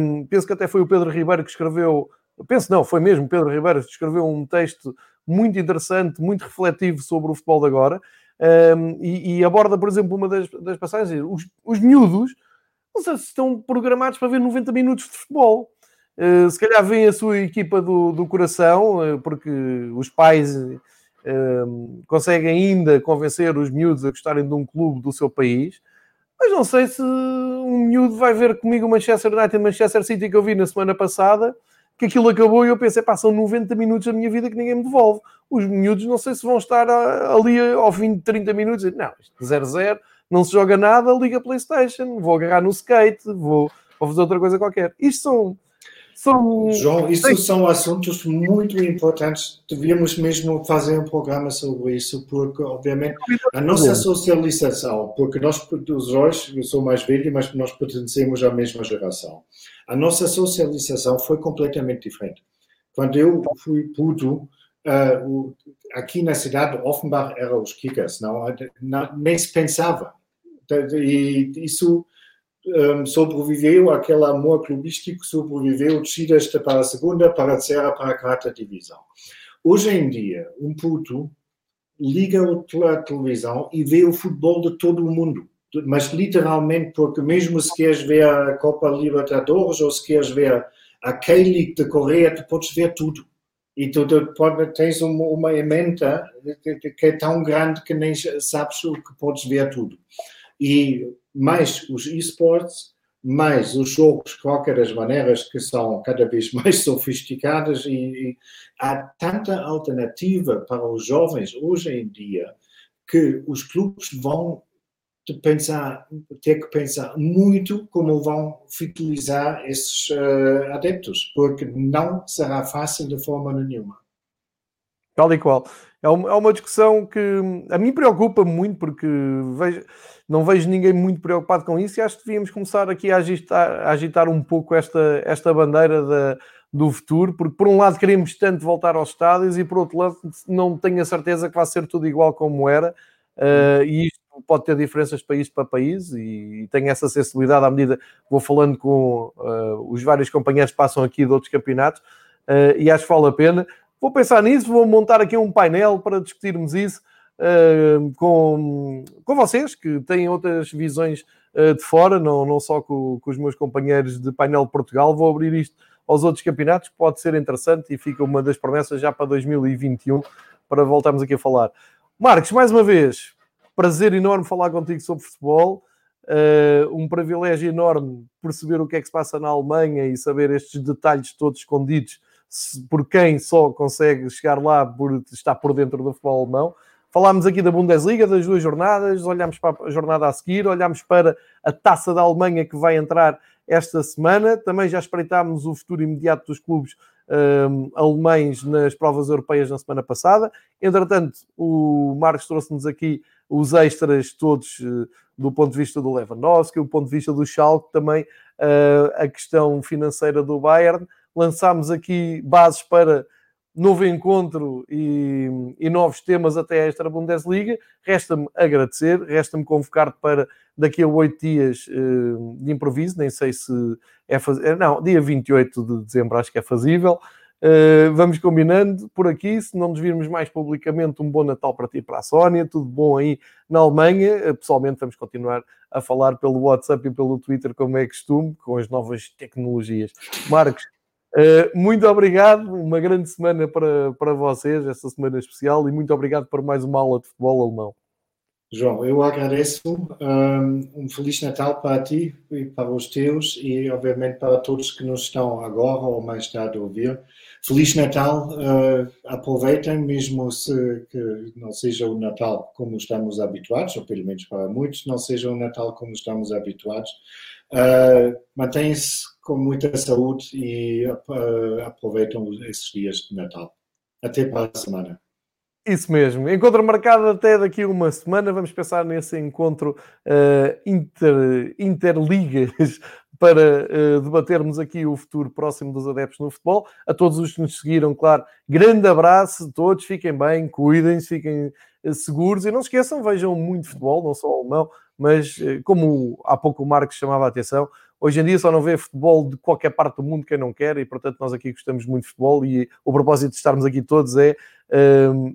hum, penso que até foi o Pedro Ribeiro que escreveu, penso não, foi mesmo Pedro Ribeiro que escreveu um texto muito interessante, muito refletivo sobre o futebol de agora, hum, e, e, aborda, por exemplo, uma das, das passagens, os, os miúdos, não sei se estão programados para ver 90 minutos de futebol. Uh, se calhar vem a sua equipa do, do coração, uh, porque os pais consegue ainda convencer os miúdos a gostarem de um clube do seu país, mas não sei se um miúdo vai ver comigo o Manchester United e Manchester City que eu vi na semana passada, que aquilo acabou e eu pensei, passam 90 minutos da minha vida que ninguém me devolve. Os miúdos não sei se vão estar ali ao fim de 30 minutos não, 0-0, não se joga nada, liga Playstation, vou agarrar no skate, vou, vou fazer outra coisa qualquer. Isto são são... João, isso são assuntos muito importantes. Devíamos mesmo fazer um programa sobre isso, porque, obviamente, a nossa socialização, porque nós, os dois, eu sou mais velho, mas nós pertencemos à mesma geração. A nossa socialização foi completamente diferente. Quando eu fui puto, uh, aqui na cidade, Offenbach era os Kickers, não, não nem se pensava. E isso um, sobreviveu, aquele amor clubístico sobreviveu descidas para a segunda, para a terceira, para a quarta divisão. Hoje em dia, um puto liga a televisão e vê o futebol de todo o mundo. Mas literalmente, porque mesmo se queres ver a Copa Libertadores ou se queres ver a K-League de Coreia, tu podes ver tudo. E tu, tu pode, tens uma, uma emenda que é tão grande que nem sabes o que podes ver tudo. E mais os esportes, mais os jogos, de qualquer das maneiras, que são cada vez mais sofisticados e, e há tanta alternativa para os jovens hoje em dia que os clubes vão pensar, ter que pensar muito como vão fidelizar esses uh, adeptos, porque não será fácil de forma nenhuma. Tal e qual. É uma, é uma discussão que a mim preocupa muito, porque vejo não vejo ninguém muito preocupado com isso e acho que devíamos começar aqui a agitar, a agitar um pouco esta, esta bandeira da, do futuro, porque por um lado queremos tanto voltar aos estádios e por outro lado não tenho a certeza que vai ser tudo igual como era uh, e isto pode ter diferenças de país para país e tenho essa sensibilidade à medida que vou falando com uh, os vários companheiros que passam aqui de outros campeonatos uh, e acho que vale a pena. Vou pensar nisso, vou montar aqui um painel para discutirmos isso uh, com, com vocês, que têm outras visões de fora, não, não só com, com, os meus companheiros de painel de Portugal. Vou abrir isto aos outros campeonatos, pode ser interessante e fica uma das promessas já para 2021 para voltarmos aqui a falar. Marcos, mais uma vez, prazer enorme falar contigo sobre futebol. Uh, um privilégio enorme perceber o que é que se passa na Alemanha e saber estes detalhes todos escondidos por quem só consegue chegar lá por estar por dentro do futebol alemão. Falámos aqui da Bundesliga, das duas jornadas, olhámos para a jornada a seguir, olhámos para a taça da Alemanha que vai entrar esta semana. Também já espreitámos o futuro imediato dos clubes um, alemães nas provas europeias na semana passada. Entretanto, o Marcos trouxe-nos aqui os extras todos uh, do ponto de vista do Lewandowski, do ponto de vista do Schalke, também uh, a questão financeira do Bayern. Lançámos aqui bases para novo encontro e, e, novos temas até esta Bundesliga. Resta-me agradecer, resta-me convocar-te para daqui a oito dias uh, de improviso, nem sei se é fazível. Não, dia 28 de dezembro acho que é fazível. Uh, vamos combinando por aqui, se não nos virmos mais publicamente, um bom Natal para ti e para a Sónia, tudo bom aí na Alemanha. Uh, pessoalmente, vamos continuar a falar pelo WhatsApp e pelo Twitter, como é costume, com as novas tecnologias. Marcos, Uh, muito obrigado, uma grande semana para, para vocês, esta semana especial, e muito obrigado por mais uma aula de futebol alemão. João, eu agradeço. Um, um Feliz Natal para ti e para os teus, e obviamente para todos que nos estão agora ou mais tarde a ouvir. Feliz Natal, uh, aproveitem, mesmo se que não seja o Natal como estamos habituados, ou pelo menos para muitos, não seja o Natal como estamos habituados. Uh, Mantém-se com muita saúde e uh, aproveitam esses dias de Natal. Até para a semana. Isso mesmo. Encontro marcado até daqui a uma semana. Vamos pensar nesse encontro uh, inter, interligas para uh, debatermos aqui o futuro próximo dos adeptos no futebol. A todos os que nos seguiram, claro, grande abraço. Todos fiquem bem, cuidem-se, fiquem seguros e não se esqueçam, vejam muito futebol, não só alemão, mas como há pouco o Marcos chamava a atenção, Hoje em dia só não vê futebol de qualquer parte do mundo quem não quer, e portanto nós aqui gostamos muito de futebol. E o propósito de estarmos aqui todos é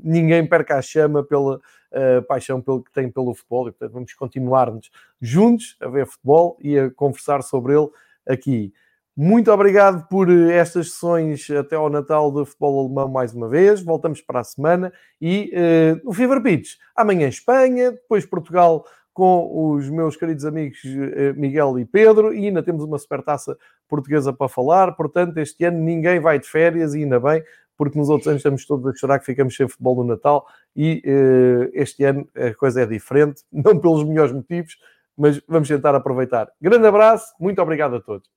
ninguém perca a chama pela uh, paixão pelo, que tem pelo futebol, e portanto vamos continuar-nos juntos a ver futebol e a conversar sobre ele aqui. Muito obrigado por estas sessões até ao Natal do futebol alemão mais uma vez. Voltamos para a semana e uh, no Fever Pitch. Amanhã Espanha, depois Portugal com os meus queridos amigos eh, Miguel e Pedro e ainda temos uma supertaça portuguesa para falar. Portanto, este ano ninguém vai de férias e ainda bem, porque nos outros anos estamos todos a chorar que ficamos sem futebol no Natal e uh, este ano a coisa é diferente, não pelos melhores motivos, mas vamos tentar aproveitar. Grande abraço, muito obrigado a todos.